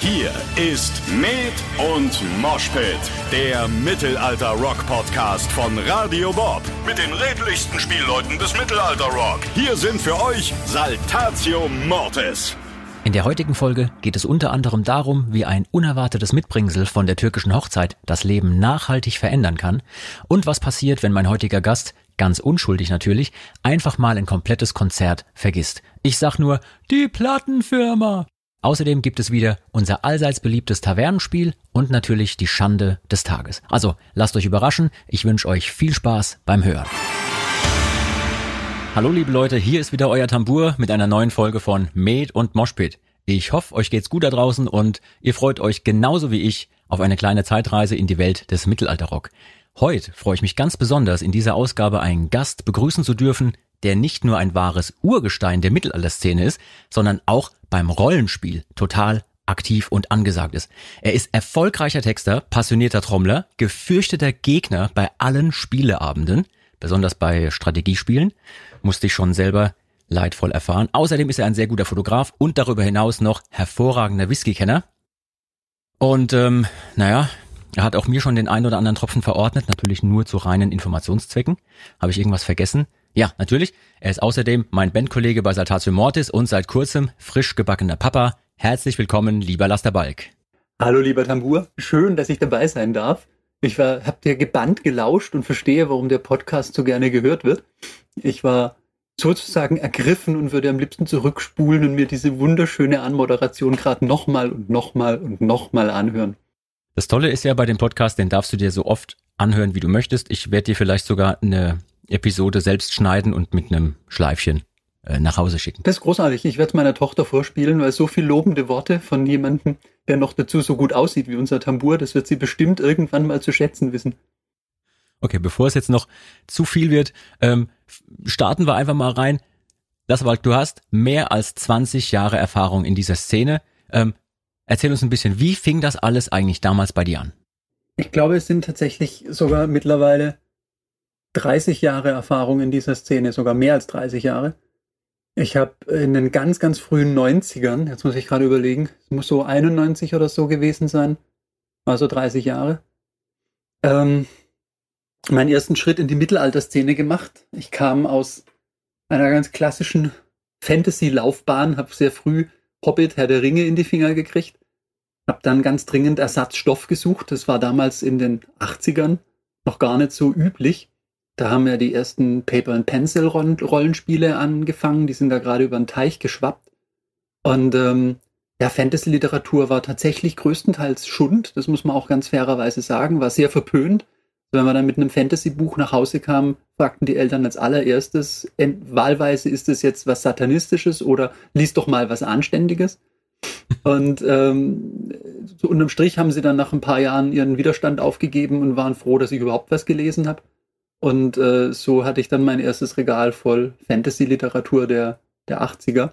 Hier ist Med und Moshpit, der Mittelalter-Rock-Podcast von Radio Bob. Mit den redlichsten Spielleuten des Mittelalter-Rock. Hier sind für euch Saltatio Mortis. In der heutigen Folge geht es unter anderem darum, wie ein unerwartetes Mitbringsel von der türkischen Hochzeit das Leben nachhaltig verändern kann und was passiert, wenn mein heutiger Gast, ganz unschuldig natürlich, einfach mal ein komplettes Konzert vergisst. Ich sag nur, die Plattenfirma. Außerdem gibt es wieder unser allseits beliebtes Tavernenspiel und natürlich die Schande des Tages. Also lasst euch überraschen, ich wünsche euch viel Spaß beim Hören. Hallo liebe Leute, hier ist wieder euer Tambour mit einer neuen Folge von Med und Moshpit. Ich hoffe, euch geht's gut da draußen und ihr freut euch genauso wie ich auf eine kleine Zeitreise in die Welt des Mittelalterrock. Heute freue ich mich ganz besonders, in dieser Ausgabe einen Gast begrüßen zu dürfen, der nicht nur ein wahres Urgestein der Mittelalterszene ist, sondern auch beim Rollenspiel total aktiv und angesagt ist. Er ist erfolgreicher Texter, passionierter Trommler, gefürchteter Gegner bei allen Spieleabenden, besonders bei Strategiespielen, musste ich schon selber leidvoll erfahren. Außerdem ist er ein sehr guter Fotograf und darüber hinaus noch hervorragender Whisky-Kenner. Und ähm, naja, er hat auch mir schon den einen oder anderen Tropfen verordnet, natürlich nur zu reinen Informationszwecken. Habe ich irgendwas vergessen? Ja, natürlich. Er ist außerdem mein Bandkollege bei Saltatio Mortis und seit kurzem frisch gebackener Papa. Herzlich willkommen, lieber Laster Balk. Hallo, lieber Tambur. Schön, dass ich dabei sein darf. Ich war, hab dir gebannt gelauscht und verstehe, warum der Podcast so gerne gehört wird. Ich war sozusagen ergriffen und würde am liebsten zurückspulen und mir diese wunderschöne Anmoderation gerade nochmal und nochmal und nochmal anhören. Das Tolle ist ja bei dem Podcast, den darfst du dir so oft anhören, wie du möchtest. Ich werde dir vielleicht sogar eine Episode selbst schneiden und mit einem Schleifchen äh, nach Hause schicken. Das ist großartig. Ich werde es meiner Tochter vorspielen, weil so viel lobende Worte von jemandem, der noch dazu so gut aussieht wie unser Tambur, das wird sie bestimmt irgendwann mal zu schätzen wissen. Okay, bevor es jetzt noch zu viel wird, ähm, starten wir einfach mal rein. Lasswald, du hast mehr als 20 Jahre Erfahrung in dieser Szene. Ähm, erzähl uns ein bisschen, wie fing das alles eigentlich damals bei dir an? Ich glaube, es sind tatsächlich sogar mittlerweile 30 Jahre Erfahrung in dieser Szene, sogar mehr als 30 Jahre. Ich habe in den ganz, ganz frühen 90ern, jetzt muss ich gerade überlegen, es muss so 91 oder so gewesen sein, also 30 Jahre, ähm, meinen ersten Schritt in die Mittelalterszene gemacht. Ich kam aus einer ganz klassischen Fantasy-Laufbahn, habe sehr früh Hobbit, Herr der Ringe in die Finger gekriegt, habe dann ganz dringend Ersatzstoff gesucht. Das war damals in den 80ern noch gar nicht so üblich. Da haben ja die ersten Paper-and-Pencil-Rollenspiele angefangen. Die sind da gerade über den Teich geschwappt. Und ähm, ja, Fantasy-Literatur war tatsächlich größtenteils Schund. Das muss man auch ganz fairerweise sagen. War sehr verpönt. Wenn man dann mit einem Fantasy-Buch nach Hause kam, fragten die Eltern als allererstes, wahlweise ist es jetzt was Satanistisches oder lies doch mal was Anständiges. Und ähm, so unterm Strich haben sie dann nach ein paar Jahren ihren Widerstand aufgegeben und waren froh, dass ich überhaupt was gelesen habe. Und äh, so hatte ich dann mein erstes Regal voll Fantasy-Literatur der, der 80er.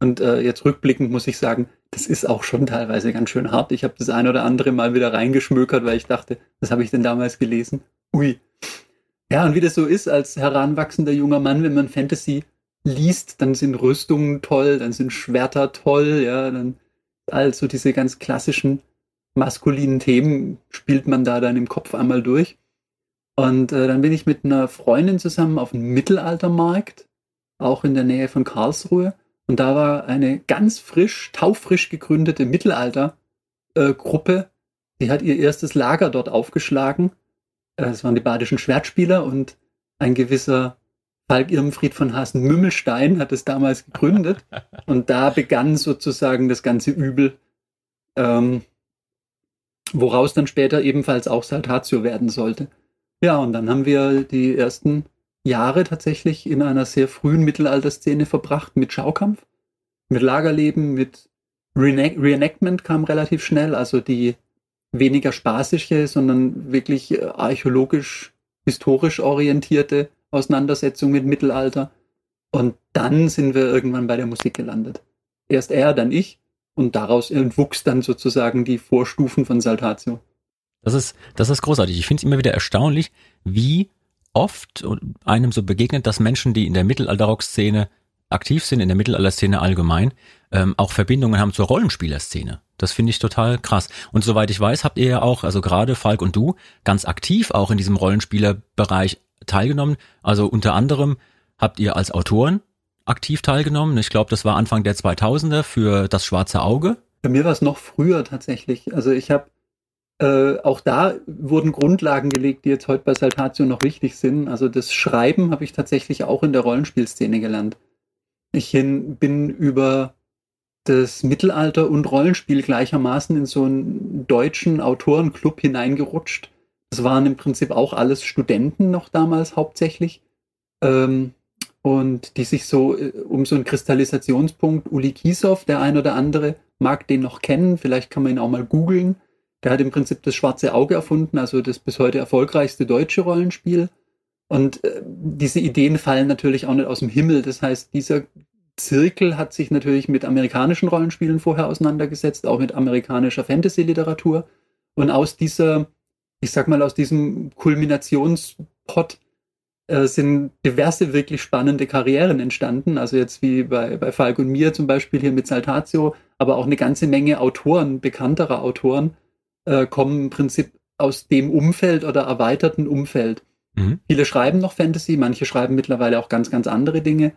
Und äh, jetzt rückblickend muss ich sagen, das ist auch schon teilweise ganz schön hart. Ich habe das ein oder andere Mal wieder reingeschmökert, weil ich dachte, was habe ich denn damals gelesen? Ui. Ja, und wie das so ist als heranwachsender junger Mann, wenn man Fantasy liest, dann sind Rüstungen toll, dann sind Schwerter toll, ja, dann also diese ganz klassischen maskulinen Themen spielt man da dann im Kopf einmal durch. Und äh, dann bin ich mit einer Freundin zusammen auf dem Mittelaltermarkt, auch in der Nähe von Karlsruhe. Und da war eine ganz frisch, taufrisch gegründete Mittelaltergruppe. Äh, die hat ihr erstes Lager dort aufgeschlagen. Äh, das waren die badischen Schwertspieler und ein gewisser Falk Irmfried von Hasen-Mümmelstein hat es damals gegründet. Und da begann sozusagen das ganze Übel, ähm, woraus dann später ebenfalls auch Saltatio werden sollte. Ja, und dann haben wir die ersten Jahre tatsächlich in einer sehr frühen Mittelalterszene verbracht mit Schaukampf, mit Lagerleben, mit Reenac Reenactment kam relativ schnell, also die weniger spaßige, sondern wirklich äh, archäologisch, historisch orientierte Auseinandersetzung mit Mittelalter. Und dann sind wir irgendwann bei der Musik gelandet. Erst er, dann ich. Und daraus entwuchs dann sozusagen die Vorstufen von Saltatio. Das ist, das ist großartig. Ich finde es immer wieder erstaunlich, wie oft einem so begegnet, dass Menschen, die in der Mittelalterrock-Szene aktiv sind in der Mittelalterszene allgemein, ähm, auch Verbindungen haben zur Rollenspielerszene. Das finde ich total krass. Und soweit ich weiß, habt ihr ja auch, also gerade Falk und du, ganz aktiv auch in diesem Rollenspielerbereich teilgenommen. Also unter anderem habt ihr als Autoren aktiv teilgenommen. Ich glaube, das war Anfang der 2000er für das Schwarze Auge. Bei mir war es noch früher tatsächlich. Also ich habe äh, auch da wurden Grundlagen gelegt, die jetzt heute bei Saltatio noch wichtig sind. Also das Schreiben habe ich tatsächlich auch in der Rollenspielszene gelernt. Ich hin, bin über das Mittelalter und Rollenspiel gleichermaßen in so einen deutschen Autorenclub hineingerutscht. Das waren im Prinzip auch alles Studenten noch damals hauptsächlich. Ähm, und die sich so äh, um so einen Kristallisationspunkt, Uli Kiesow, der ein oder andere mag den noch kennen, vielleicht kann man ihn auch mal googeln. Der hat im Prinzip das schwarze Auge erfunden, also das bis heute erfolgreichste deutsche Rollenspiel. Und äh, diese Ideen fallen natürlich auch nicht aus dem Himmel. Das heißt, dieser Zirkel hat sich natürlich mit amerikanischen Rollenspielen vorher auseinandergesetzt, auch mit amerikanischer Fantasy-Literatur. Und aus dieser, ich sag mal, aus diesem Kulminationspot äh, sind diverse wirklich spannende Karrieren entstanden. Also jetzt wie bei, bei Falk und mir zum Beispiel hier mit Saltatio, aber auch eine ganze Menge Autoren, bekannterer Autoren, äh, kommen im Prinzip aus dem Umfeld oder erweiterten Umfeld. Mhm. Viele schreiben noch Fantasy, manche schreiben mittlerweile auch ganz, ganz andere Dinge.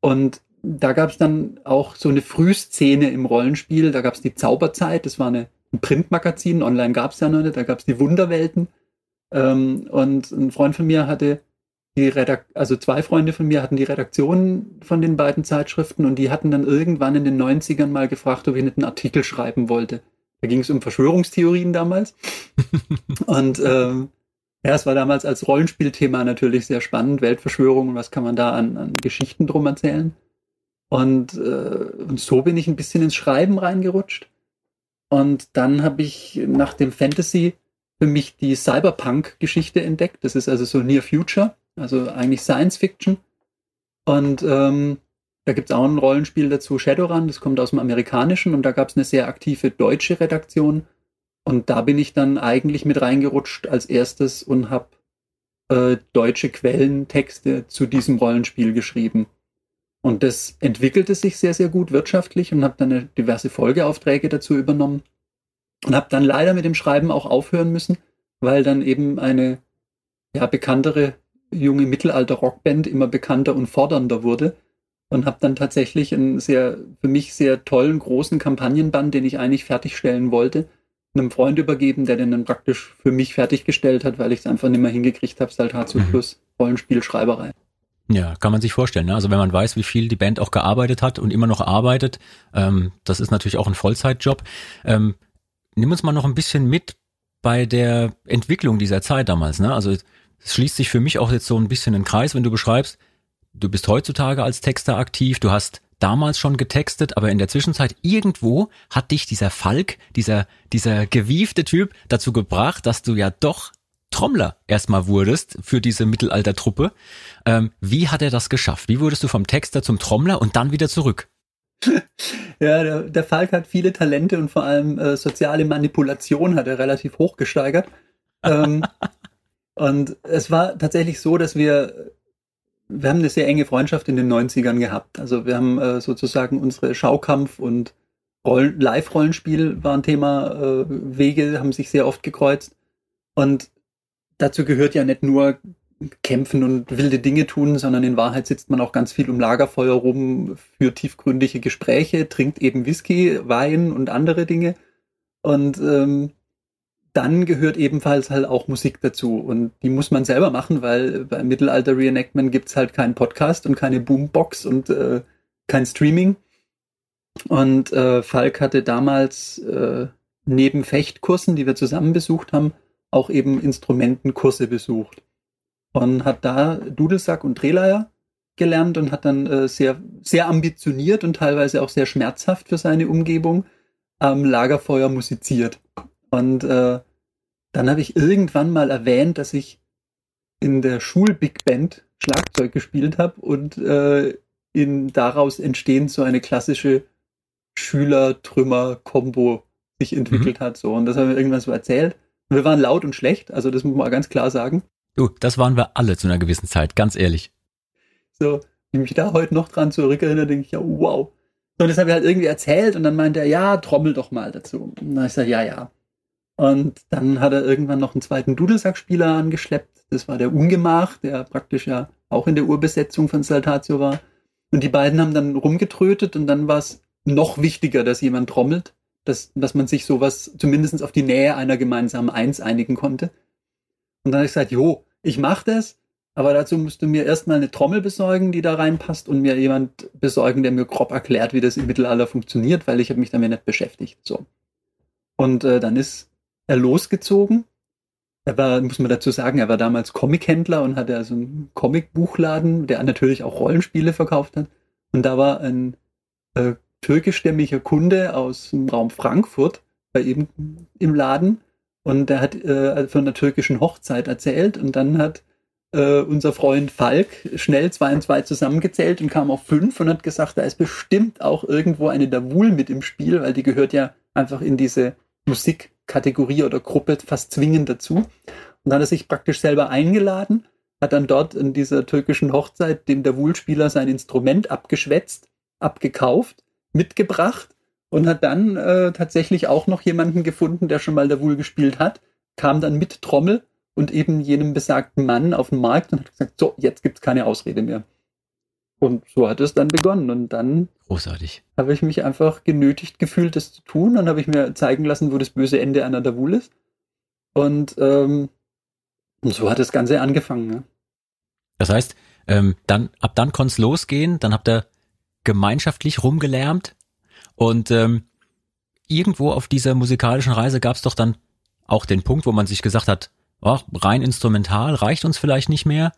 Und da gab es dann auch so eine Frühszene im Rollenspiel. Da gab es die Zauberzeit, das war eine, ein Printmagazin, online gab es ja noch nicht, da gab es die Wunderwelten. Ähm, und ein Freund von mir hatte die Redak also zwei Freunde von mir hatten die Redaktion von den beiden Zeitschriften und die hatten dann irgendwann in den 90ern mal gefragt, ob ich nicht einen Artikel schreiben wollte. Da ging es um Verschwörungstheorien damals. und ähm, ja, es war damals als Rollenspielthema natürlich sehr spannend, Weltverschwörung und was kann man da an, an Geschichten drum erzählen. Und, äh, und so bin ich ein bisschen ins Schreiben reingerutscht. Und dann habe ich nach dem Fantasy für mich die Cyberpunk-Geschichte entdeckt. Das ist also so Near Future, also eigentlich Science Fiction. Und ähm, da gibt es auch ein Rollenspiel dazu, Shadowrun, das kommt aus dem Amerikanischen und da gab es eine sehr aktive deutsche Redaktion. Und da bin ich dann eigentlich mit reingerutscht als erstes und habe äh, deutsche Quellentexte zu diesem Rollenspiel geschrieben. Und das entwickelte sich sehr, sehr gut wirtschaftlich und habe dann diverse Folgeaufträge dazu übernommen. Und habe dann leider mit dem Schreiben auch aufhören müssen, weil dann eben eine ja, bekanntere junge Mittelalter-Rockband immer bekannter und fordernder wurde. Und habe dann tatsächlich einen sehr, für mich sehr tollen, großen Kampagnenband, den ich eigentlich fertigstellen wollte, einem Freund übergeben, der den dann praktisch für mich fertiggestellt hat, weil ich es einfach nicht mehr hingekriegt habe, Saltatio mhm. plus Rollenspielschreiberei. Ja, kann man sich vorstellen. Ne? Also wenn man weiß, wie viel die Band auch gearbeitet hat und immer noch arbeitet, ähm, das ist natürlich auch ein Vollzeitjob. Ähm, nimm uns mal noch ein bisschen mit bei der Entwicklung dieser Zeit damals. Ne? Also es schließt sich für mich auch jetzt so ein bisschen ein Kreis, wenn du beschreibst, du bist heutzutage als Texter aktiv, du hast damals schon getextet, aber in der Zwischenzeit irgendwo hat dich dieser Falk, dieser, dieser gewiefte Typ dazu gebracht, dass du ja doch Trommler erstmal wurdest für diese Mittelaltertruppe. Ähm, wie hat er das geschafft? Wie wurdest du vom Texter zum Trommler und dann wieder zurück? Ja, der, der Falk hat viele Talente und vor allem äh, soziale Manipulation hat er relativ hoch gesteigert. ähm, und es war tatsächlich so, dass wir, wir haben eine sehr enge Freundschaft in den 90ern gehabt. Also wir haben äh, sozusagen unsere Schaukampf und Live-Rollenspiel war ein Thema, äh, Wege haben sich sehr oft gekreuzt. Und dazu gehört ja nicht nur kämpfen und wilde Dinge tun, sondern in Wahrheit sitzt man auch ganz viel um Lagerfeuer rum, für tiefgründige Gespräche, trinkt eben Whisky, Wein und andere Dinge. Und ähm, dann gehört ebenfalls halt auch Musik dazu. Und die muss man selber machen, weil beim Mittelalter Reenactment gibt's halt keinen Podcast und keine Boombox und äh, kein Streaming. Und äh, Falk hatte damals äh, neben Fechtkursen, die wir zusammen besucht haben, auch eben Instrumentenkurse besucht und hat da Dudelsack und Drehleier gelernt und hat dann äh, sehr, sehr ambitioniert und teilweise auch sehr schmerzhaft für seine Umgebung am Lagerfeuer musiziert. Und äh, dann habe ich irgendwann mal erwähnt, dass ich in der Schul-Big Band Schlagzeug gespielt habe und äh, in daraus entstehend so eine klassische Schüler-Trümmer-Kombo sich entwickelt mhm. hat. So. Und das haben wir irgendwann so erzählt. Wir waren laut und schlecht, also das muss man ganz klar sagen. Du, das waren wir alle zu einer gewissen Zeit, ganz ehrlich. So, ich mich da heute noch dran zurückerinnere, denke ich, ja, wow. So, und das habe ich halt irgendwie erzählt und dann meinte er, ja, trommel doch mal dazu. Und dann habe ich gesagt, ja, ja. Und dann hat er irgendwann noch einen zweiten Dudelsackspieler angeschleppt. Das war der Ungemach, der praktisch ja auch in der Urbesetzung von Saltatio war. Und die beiden haben dann rumgetrötet und dann war es noch wichtiger, dass jemand trommelt, dass, dass man sich sowas zumindest auf die Nähe einer gemeinsamen Eins einigen konnte. Und dann habe ich gesagt, jo, ich mache das, aber dazu musst du mir erstmal eine Trommel besorgen, die da reinpasst und mir jemand besorgen, der mir grob erklärt, wie das im Mittelalter funktioniert, weil ich habe mich damit nicht beschäftigt. So. Und äh, dann ist losgezogen. Er war, muss man dazu sagen, er war damals Comichändler und hatte also einen Comicbuchladen, der natürlich auch Rollenspiele verkauft hat. Und da war ein äh, türkischstämmiger Kunde aus dem Raum Frankfurt bei ihm im Laden und der hat äh, von einer türkischen Hochzeit erzählt und dann hat äh, unser Freund Falk schnell zwei und zwei zusammengezählt und kam auf fünf und hat gesagt, da ist bestimmt auch irgendwo eine Davul mit im Spiel, weil die gehört ja einfach in diese Musikkategorie oder Gruppe fast zwingend dazu. Und dann hat er sich praktisch selber eingeladen, hat dann dort in dieser türkischen Hochzeit dem Davul-Spieler sein Instrument abgeschwätzt, abgekauft, mitgebracht und hat dann äh, tatsächlich auch noch jemanden gefunden, der schon mal Davul gespielt hat, kam dann mit Trommel und eben jenem besagten Mann auf den Markt und hat gesagt, so, jetzt gibt's keine Ausrede mehr. Und so hat es dann begonnen. Und dann Großartig. habe ich mich einfach genötigt gefühlt, das zu tun. Dann habe ich mir zeigen lassen, wo das böse Ende einer Davul ist. Und, ähm, und so hat das Ganze angefangen. Ne? Das heißt, ähm, dann, ab dann konnte es losgehen, dann habt ihr gemeinschaftlich rumgelärmt und ähm, irgendwo auf dieser musikalischen Reise gab es doch dann auch den Punkt, wo man sich gesagt hat, oh, rein instrumental reicht uns vielleicht nicht mehr.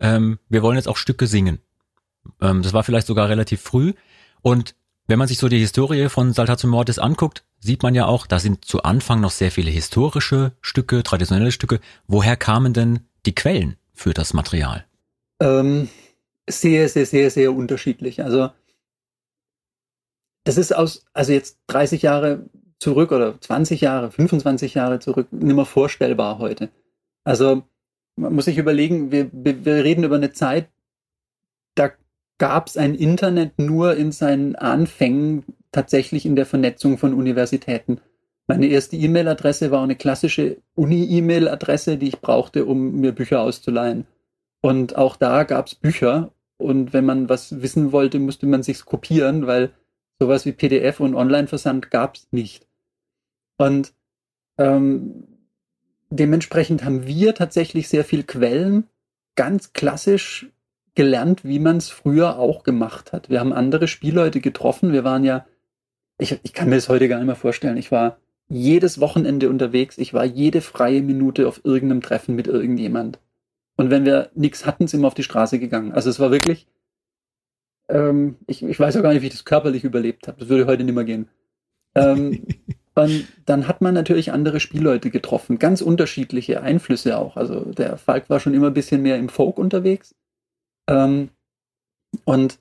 Ähm, wir wollen jetzt auch Stücke singen. Ähm, das war vielleicht sogar relativ früh. Und wenn man sich so die Historie von Saltatio Mortis anguckt, sieht man ja auch, da sind zu Anfang noch sehr viele historische Stücke, traditionelle Stücke. Woher kamen denn die Quellen für das Material? Ähm, sehr, sehr, sehr, sehr unterschiedlich. Also das ist aus, also jetzt 30 Jahre zurück oder 20 Jahre, 25 Jahre zurück, nicht mehr vorstellbar heute. Also man muss sich überlegen, wir, wir reden über eine Zeit, da gab es ein Internet nur in seinen Anfängen tatsächlich in der Vernetzung von Universitäten. Meine erste E-Mail-Adresse war eine klassische Uni-E-Mail-Adresse, die ich brauchte, um mir Bücher auszuleihen. Und auch da gab es Bücher. Und wenn man was wissen wollte, musste man sich's kopieren, weil sowas wie PDF und Online-Versand gab es nicht. Und ähm, dementsprechend haben wir tatsächlich sehr viel Quellen ganz klassisch gelernt, wie man es früher auch gemacht hat. Wir haben andere Spielleute getroffen. Wir waren ja, ich, ich kann mir das heute gar nicht mehr vorstellen. Ich war jedes Wochenende unterwegs. Ich war jede freie Minute auf irgendeinem Treffen mit irgendjemand. Und wenn wir nichts hatten, sind wir auf die Straße gegangen. Also es war wirklich, ähm, ich, ich weiß auch gar nicht, wie ich das körperlich überlebt habe. Das würde heute nicht mehr gehen. Ähm, Und dann hat man natürlich andere Spielleute getroffen, ganz unterschiedliche Einflüsse auch. Also der Falk war schon immer ein bisschen mehr im Folk unterwegs. Ähm, und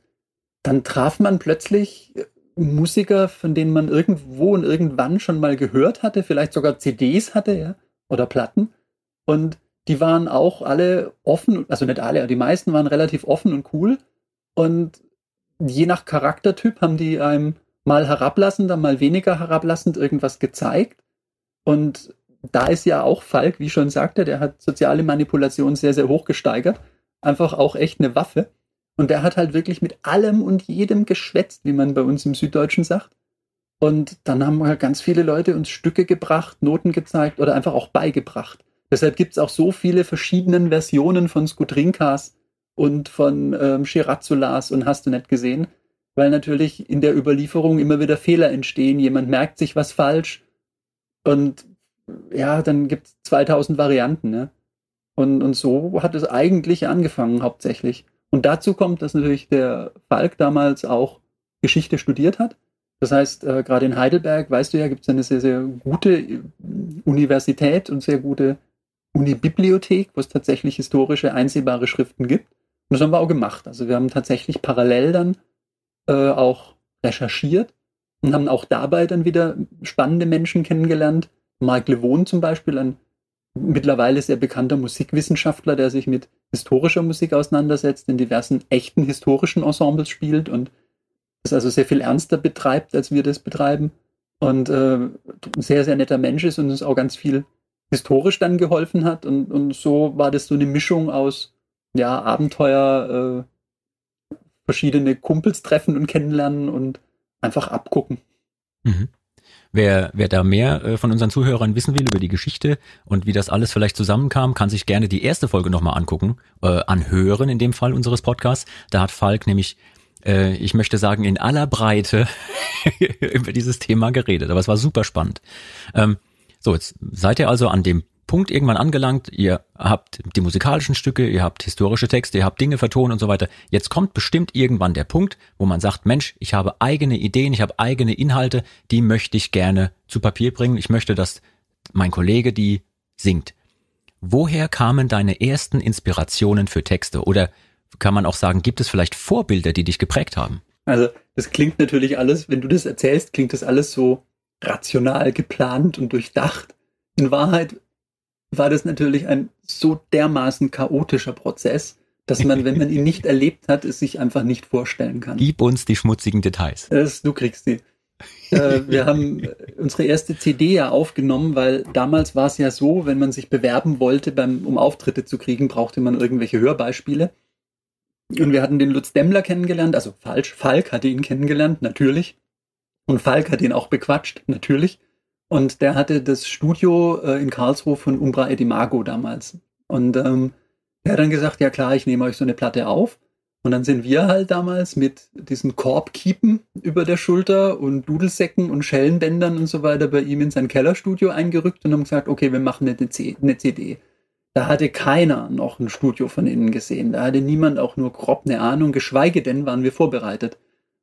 dann traf man plötzlich Musiker, von denen man irgendwo und irgendwann schon mal gehört hatte, vielleicht sogar CDs hatte, ja, oder Platten. Und die waren auch alle offen, also nicht alle, aber die meisten waren relativ offen und cool. Und je nach Charaktertyp haben die einem mal herablassender, mal weniger herablassend irgendwas gezeigt. Und da ist ja auch Falk, wie schon sagte, der hat soziale Manipulation sehr, sehr hoch gesteigert. Einfach auch echt eine Waffe. Und der hat halt wirklich mit allem und jedem geschwätzt, wie man bei uns im Süddeutschen sagt. Und dann haben halt ganz viele Leute uns Stücke gebracht, Noten gezeigt oder einfach auch beigebracht. Deshalb gibt es auch so viele verschiedene Versionen von Skudrinkas und von ähm, Shiratsulas und hast du nicht gesehen weil natürlich in der Überlieferung immer wieder Fehler entstehen. Jemand merkt sich was falsch und ja, dann gibt es 2000 Varianten. Ne? Und, und so hat es eigentlich angefangen hauptsächlich. Und dazu kommt, dass natürlich der Falk damals auch Geschichte studiert hat. Das heißt, äh, gerade in Heidelberg, weißt du ja, gibt es eine sehr, sehr gute äh, Universität und sehr gute Unibibliothek, wo es tatsächlich historische, einsehbare Schriften gibt. Und das haben wir auch gemacht. Also wir haben tatsächlich parallel dann äh, auch recherchiert und haben auch dabei dann wieder spannende Menschen kennengelernt. Mark Levon zum Beispiel, ein mittlerweile sehr bekannter Musikwissenschaftler, der sich mit historischer Musik auseinandersetzt, in diversen echten historischen Ensembles spielt und das also sehr viel ernster betreibt, als wir das betreiben. Und äh, ein sehr, sehr netter Mensch ist und uns auch ganz viel historisch dann geholfen hat. Und, und so war das so eine Mischung aus ja, Abenteuer, äh, verschiedene Kumpels treffen und kennenlernen und einfach abgucken. Mhm. Wer, wer da mehr äh, von unseren Zuhörern wissen will über die Geschichte und wie das alles vielleicht zusammenkam, kann sich gerne die erste Folge nochmal angucken, äh, anhören in dem Fall unseres Podcasts. Da hat Falk nämlich, äh, ich möchte sagen, in aller Breite über dieses Thema geredet. Aber es war super spannend. Ähm, so, jetzt seid ihr also an dem Punkt irgendwann angelangt, ihr habt die musikalischen Stücke, ihr habt historische Texte, ihr habt Dinge vertonen und so weiter. Jetzt kommt bestimmt irgendwann der Punkt, wo man sagt, Mensch, ich habe eigene Ideen, ich habe eigene Inhalte, die möchte ich gerne zu Papier bringen. Ich möchte, dass mein Kollege die singt. Woher kamen deine ersten Inspirationen für Texte? Oder kann man auch sagen, gibt es vielleicht Vorbilder, die dich geprägt haben? Also, das klingt natürlich alles, wenn du das erzählst, klingt das alles so rational geplant und durchdacht. In Wahrheit war das natürlich ein so dermaßen chaotischer Prozess, dass man, wenn man ihn nicht erlebt hat, es sich einfach nicht vorstellen kann. Gib uns die schmutzigen Details. Das, du kriegst die. äh, wir haben unsere erste CD ja aufgenommen, weil damals war es ja so, wenn man sich bewerben wollte, beim, um Auftritte zu kriegen, brauchte man irgendwelche Hörbeispiele. Und wir hatten den Lutz Demmler kennengelernt, also falsch, Falk hatte ihn kennengelernt, natürlich. Und Falk hat ihn auch bequatscht, natürlich. Und der hatte das Studio äh, in Karlsruhe von Umbra Edimago damals. Und ähm, er hat dann gesagt, ja klar, ich nehme euch so eine Platte auf. Und dann sind wir halt damals mit diesen Korbkiepen über der Schulter und Dudelsäcken und Schellenbändern und so weiter bei ihm in sein Kellerstudio eingerückt und haben gesagt, okay, wir machen eine, eine CD. Da hatte keiner noch ein Studio von innen gesehen. Da hatte niemand auch nur grob eine Ahnung, geschweige denn waren wir vorbereitet.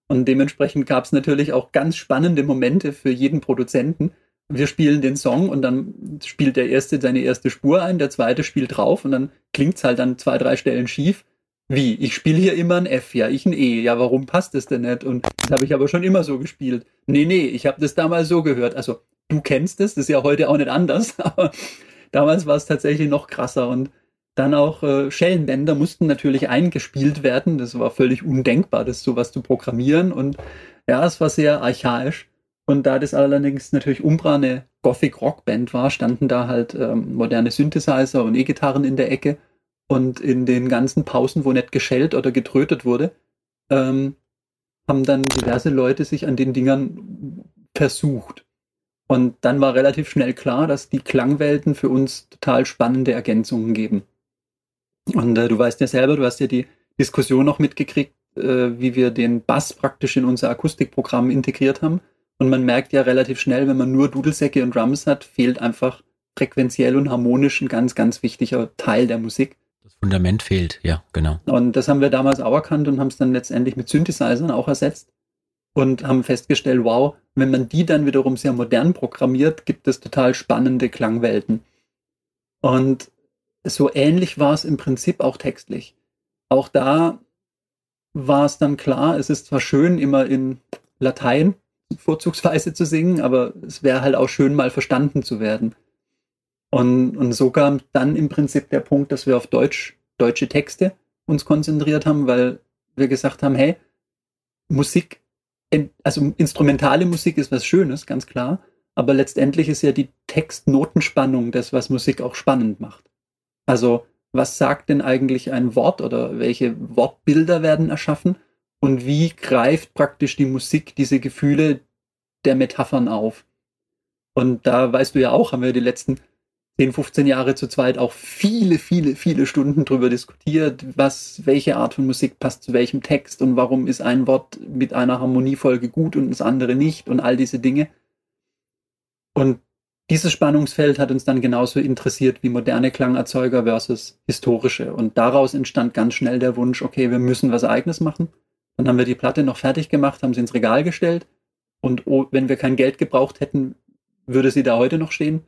Und dementsprechend gab es natürlich auch ganz spannende Momente für jeden Produzenten, wir spielen den Song und dann spielt der erste seine erste Spur ein, der zweite spielt drauf und dann klingt's halt an zwei, drei Stellen schief. Wie? Ich spiele hier immer ein F, ja, ich ein E. Ja, warum passt das denn nicht? Und das habe ich aber schon immer so gespielt. Nee, nee, ich habe das damals so gehört. Also, du kennst es, das ist ja heute auch nicht anders, aber damals war es tatsächlich noch krasser und dann auch äh, Schellenbänder mussten natürlich eingespielt werden. Das war völlig undenkbar, das sowas zu programmieren und ja, es war sehr archaisch. Und da das allerdings natürlich Umbra eine Gothic Rock Band war, standen da halt ähm, moderne Synthesizer und E-Gitarren in der Ecke. Und in den ganzen Pausen, wo nicht geschellt oder getrötet wurde, ähm, haben dann diverse Leute sich an den Dingern versucht. Und dann war relativ schnell klar, dass die Klangwelten für uns total spannende Ergänzungen geben. Und äh, du weißt ja selber, du hast ja die Diskussion noch mitgekriegt, äh, wie wir den Bass praktisch in unser Akustikprogramm integriert haben. Und man merkt ja relativ schnell, wenn man nur Dudelsäcke und Drums hat, fehlt einfach frequenziell und harmonisch ein ganz, ganz wichtiger Teil der Musik. Das Fundament fehlt, ja, genau. Und das haben wir damals auch erkannt und haben es dann letztendlich mit Synthesizern auch ersetzt und haben festgestellt, wow, wenn man die dann wiederum sehr modern programmiert, gibt es total spannende Klangwelten. Und so ähnlich war es im Prinzip auch textlich. Auch da war es dann klar, es ist zwar schön, immer in Latein vorzugsweise zu singen, aber es wäre halt auch schön, mal verstanden zu werden. Und, und so kam dann im Prinzip der Punkt, dass wir auf Deutsch, deutsche Texte uns konzentriert haben, weil wir gesagt haben, hey, Musik, also instrumentale Musik ist was Schönes, ganz klar, aber letztendlich ist ja die Textnotenspannung das, was Musik auch spannend macht. Also, was sagt denn eigentlich ein Wort oder welche Wortbilder werden erschaffen? Und wie greift praktisch die Musik diese Gefühle der Metaphern auf. Und da weißt du ja auch, haben wir die letzten 10, 15 Jahre zu zweit auch viele, viele, viele Stunden drüber diskutiert, was, welche Art von Musik passt zu welchem Text und warum ist ein Wort mit einer Harmoniefolge gut und das andere nicht und all diese Dinge. Und dieses Spannungsfeld hat uns dann genauso interessiert wie moderne Klangerzeuger versus historische. Und daraus entstand ganz schnell der Wunsch, okay, wir müssen was eigenes machen. Dann haben wir die Platte noch fertig gemacht, haben sie ins Regal gestellt und wenn wir kein Geld gebraucht hätten, würde sie da heute noch stehen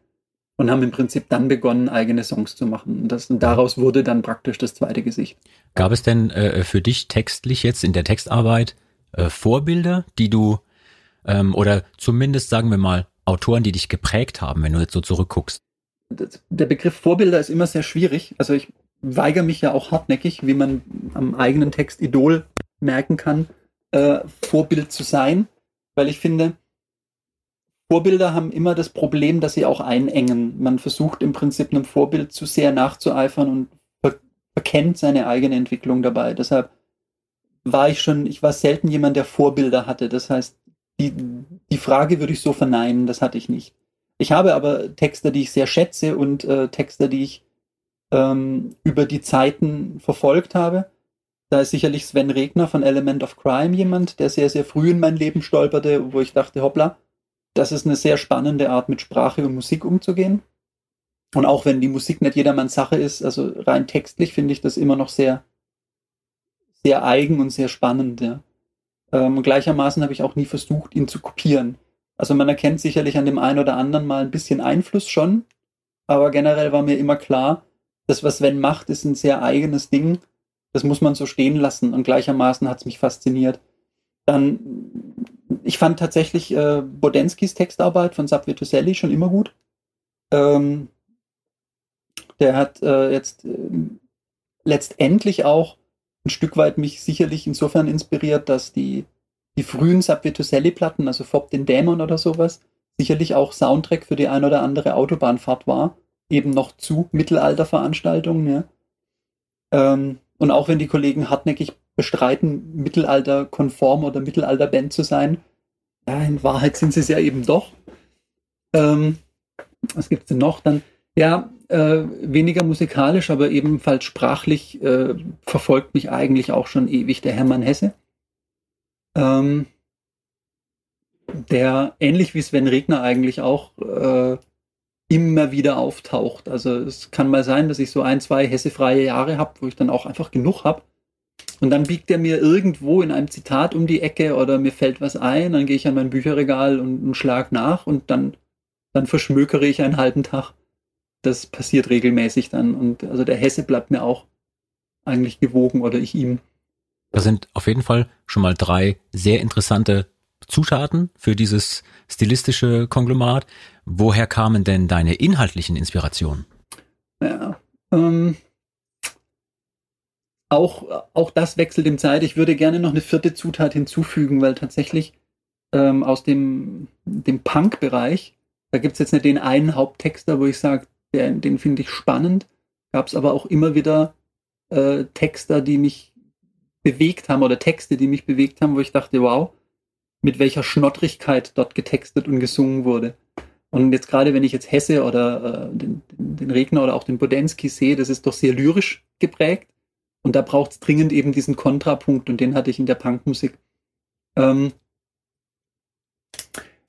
und haben im Prinzip dann begonnen, eigene Songs zu machen. Und, das, und daraus wurde dann praktisch das zweite Gesicht. Gab es denn äh, für dich textlich jetzt in der Textarbeit äh, Vorbilder, die du ähm, oder zumindest sagen wir mal Autoren, die dich geprägt haben, wenn du jetzt so zurückguckst? der Begriff Vorbilder ist immer sehr schwierig. Also ich weigere mich ja auch hartnäckig, wie man am eigenen Text Idol merken kann, äh, Vorbild zu sein, weil ich finde, Vorbilder haben immer das Problem, dass sie auch einengen. Man versucht im Prinzip einem Vorbild zu sehr nachzueifern und ver verkennt seine eigene Entwicklung dabei. Deshalb war ich schon, ich war selten jemand, der Vorbilder hatte. Das heißt, die, die Frage würde ich so verneinen, das hatte ich nicht. Ich habe aber Texte, die ich sehr schätze und äh, Texte, die ich ähm, über die Zeiten verfolgt habe. Da ist sicherlich Sven Regner von Element of Crime jemand, der sehr, sehr früh in mein Leben stolperte, wo ich dachte, hoppla, das ist eine sehr spannende Art, mit Sprache und Musik umzugehen. Und auch wenn die Musik nicht jedermanns Sache ist, also rein textlich finde ich das immer noch sehr, sehr eigen und sehr spannend, ja. Ähm, gleichermaßen habe ich auch nie versucht, ihn zu kopieren. Also man erkennt sicherlich an dem einen oder anderen mal ein bisschen Einfluss schon, aber generell war mir immer klar, das, was Sven macht, ist ein sehr eigenes Ding. Das muss man so stehen lassen und gleichermaßen hat es mich fasziniert. Dann, ich fand tatsächlich äh, Bodenskis Textarbeit von Sapir Tuselli schon immer gut. Ähm, der hat äh, jetzt äh, letztendlich auch ein Stück weit mich sicherlich insofern inspiriert, dass die, die frühen Sapir Tuselli-Platten, also Fob den Dämon oder sowas, sicherlich auch Soundtrack für die ein oder andere Autobahnfahrt war eben noch zu Mittelalterveranstaltungen. Ja. Ähm, und auch wenn die Kollegen hartnäckig bestreiten, mittelalterkonform oder Mittelalterband zu sein, ja, in Wahrheit sind sie es ja eben doch. Ähm, was es denn noch? Dann, ja, äh, weniger musikalisch, aber ebenfalls sprachlich äh, verfolgt mich eigentlich auch schon ewig der Hermann Hesse. Ähm, der ähnlich wie Sven Regner eigentlich auch äh, immer wieder auftaucht. Also es kann mal sein, dass ich so ein, zwei hessefreie Jahre habe, wo ich dann auch einfach genug habe. Und dann biegt er mir irgendwo in einem Zitat um die Ecke oder mir fällt was ein, dann gehe ich an mein Bücherregal und, und schlag nach und dann, dann verschmökere ich einen halben Tag. Das passiert regelmäßig dann. Und also der Hesse bleibt mir auch eigentlich gewogen oder ich ihm. Das sind auf jeden Fall schon mal drei sehr interessante Zutaten für dieses stilistische Konglomerat. Woher kamen denn deine inhaltlichen Inspirationen? Ja, ähm, auch, auch das wechselt im Zeit. Ich würde gerne noch eine vierte Zutat hinzufügen, weil tatsächlich ähm, aus dem, dem Punk-Bereich, da gibt es jetzt nicht den einen Haupttexter, wo ich sage, den finde ich spannend. Gab es aber auch immer wieder äh, Texter, die mich bewegt haben oder Texte, die mich bewegt haben, wo ich dachte, wow, mit welcher Schnottrigkeit dort getextet und gesungen wurde. Und jetzt gerade, wenn ich jetzt Hesse oder äh, den, den Regner oder auch den Bodensky sehe, das ist doch sehr lyrisch geprägt. Und da braucht es dringend eben diesen Kontrapunkt und den hatte ich in der Punkmusik. Ähm,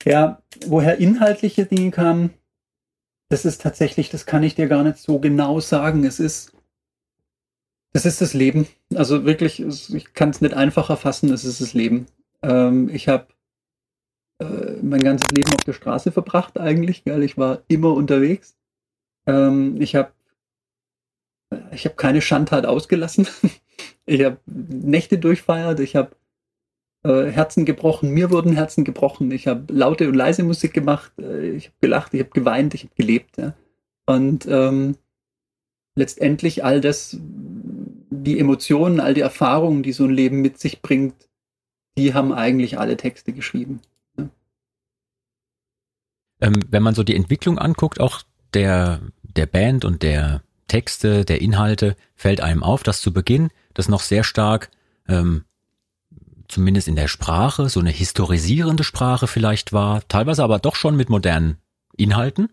ja, woher inhaltliche Dinge kamen, das ist tatsächlich, das kann ich dir gar nicht so genau sagen. Es ist, das ist das Leben. Also wirklich, ich kann es nicht einfacher fassen, es ist das Leben. Ähm, ich habe äh, mein ganzes Leben auf der Straße verbracht eigentlich, weil ich war immer unterwegs. Ähm, ich habe ich habe keine Schandtat ausgelassen. ich habe Nächte durchfeiert, ich habe äh, Herzen gebrochen, mir wurden Herzen gebrochen, ich habe laute und leise Musik gemacht, äh, ich habe gelacht, ich habe geweint, ich habe gelebt. Ja. Und ähm, letztendlich all das, die Emotionen, all die Erfahrungen, die so ein Leben mit sich bringt, die haben eigentlich alle Texte geschrieben. Ja. Ähm, wenn man so die Entwicklung anguckt, auch der, der Band und der Texte, der Inhalte, fällt einem auf, dass zu Beginn das noch sehr stark, ähm, zumindest in der Sprache, so eine historisierende Sprache vielleicht war, teilweise aber doch schon mit modernen Inhalten.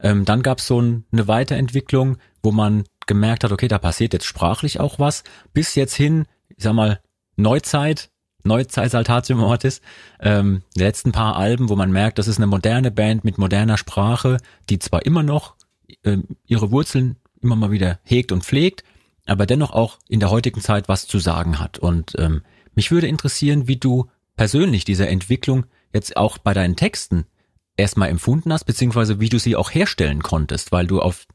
Ähm, dann gab es so ein, eine Weiterentwicklung, wo man gemerkt hat, okay, da passiert jetzt sprachlich auch was, bis jetzt hin, ich sag mal, Neuzeit, Neuzeit Saltatio Mortis, ähm, die letzten paar Alben, wo man merkt, das ist eine moderne Band mit moderner Sprache, die zwar immer noch ähm, ihre Wurzeln immer mal wieder hegt und pflegt, aber dennoch auch in der heutigen Zeit was zu sagen hat. Und ähm, mich würde interessieren, wie du persönlich diese Entwicklung jetzt auch bei deinen Texten erstmal empfunden hast, beziehungsweise wie du sie auch herstellen konntest, weil du auf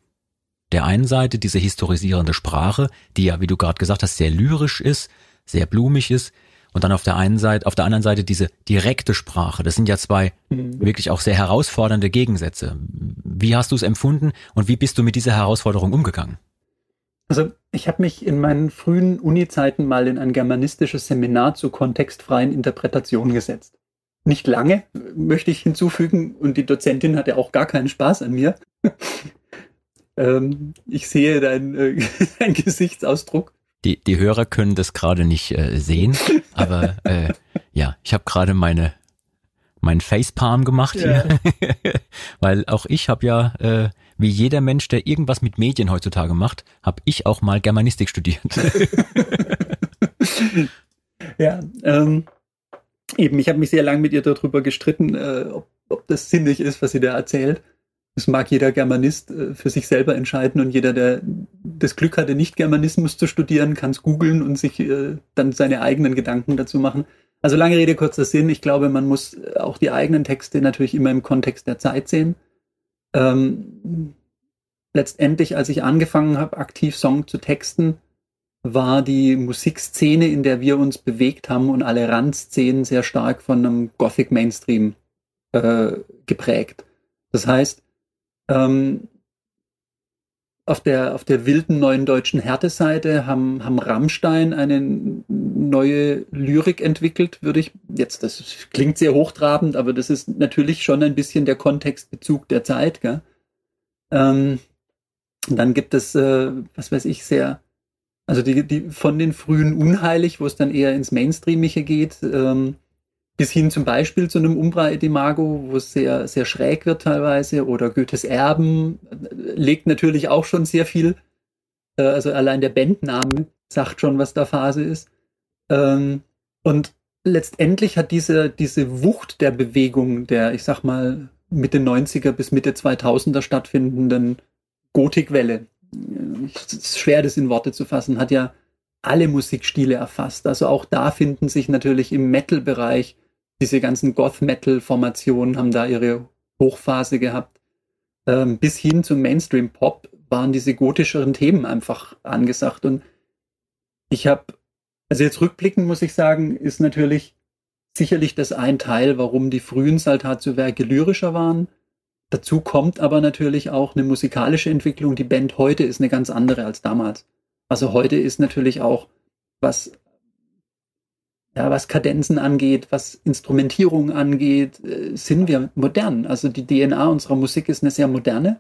der einen Seite diese historisierende Sprache, die ja, wie du gerade gesagt hast, sehr lyrisch ist, sehr blumig ist, und dann auf der einen Seite, auf der anderen Seite diese direkte Sprache. Das sind ja zwei mhm. wirklich auch sehr herausfordernde Gegensätze. wie hast du es empfunden und wie bist du mit dieser Herausforderung umgegangen? Also ich habe mich in meinen frühen Uni-Zeiten mal in ein germanistisches Seminar zur kontextfreien Interpretation gesetzt. Nicht lange, möchte ich hinzufügen, und die Dozentin hatte auch gar keinen Spaß an mir. ähm, ich sehe deinen äh, dein Gesichtsausdruck. Die, die Hörer können das gerade nicht äh, sehen, aber äh, ja, ich habe gerade meine mein Facepalm gemacht ja. hier, weil auch ich habe ja äh, wie jeder Mensch, der irgendwas mit Medien heutzutage macht, habe ich auch mal Germanistik studiert. ja, ähm, eben, ich habe mich sehr lange mit ihr darüber gestritten, äh, ob, ob das sinnig ist, was sie da erzählt. Das mag jeder Germanist äh, für sich selber entscheiden und jeder, der das Glück hatte, nicht Germanismus zu studieren, kann es googeln und sich äh, dann seine eigenen Gedanken dazu machen. Also lange Rede, kurzer Sinn. Ich glaube, man muss auch die eigenen Texte natürlich immer im Kontext der Zeit sehen. Ähm, letztendlich, als ich angefangen habe, aktiv Song zu texten, war die Musikszene, in der wir uns bewegt haben und alle Randszenen sehr stark von einem Gothic Mainstream äh, geprägt. Das heißt, ähm, auf der, auf der wilden neuen deutschen Härteseite haben, haben Rammstein eine neue Lyrik entwickelt, würde ich jetzt, das klingt sehr hochtrabend, aber das ist natürlich schon ein bisschen der Kontextbezug der Zeit. Gell? Ähm, dann gibt es, äh, was weiß ich, sehr, also die, die von den frühen Unheilig, wo es dann eher ins Mainstreamige geht, ähm, bis hin zum Beispiel zu einem Umbra et Imago, wo es sehr, sehr schräg wird teilweise, oder Goethes Erben legt natürlich auch schon sehr viel, äh, also allein der Bandname sagt schon, was da Phase ist. Ähm, und letztendlich hat diese, diese Wucht der Bewegung, der, ich sag mal, Mitte 90er bis Mitte 2000er stattfindenden Gothikwelle, es ist schwer, das in Worte zu fassen, hat ja alle Musikstile erfasst. Also auch da finden sich natürlich im Metal-Bereich diese ganzen Goth-Metal-Formationen haben da ihre Hochphase gehabt. Ähm, bis hin zum Mainstream-Pop waren diese gotischeren Themen einfach angesagt. Und ich habe, also jetzt rückblickend muss ich sagen, ist natürlich sicherlich das ein Teil, warum die frühen Saltatio-Werke lyrischer waren. Dazu kommt aber natürlich auch eine musikalische Entwicklung. Die Band heute ist eine ganz andere als damals. Also heute ist natürlich auch, was ja, was Kadenzen angeht, was Instrumentierung angeht, äh, sind wir modern. Also die DNA unserer Musik ist eine sehr moderne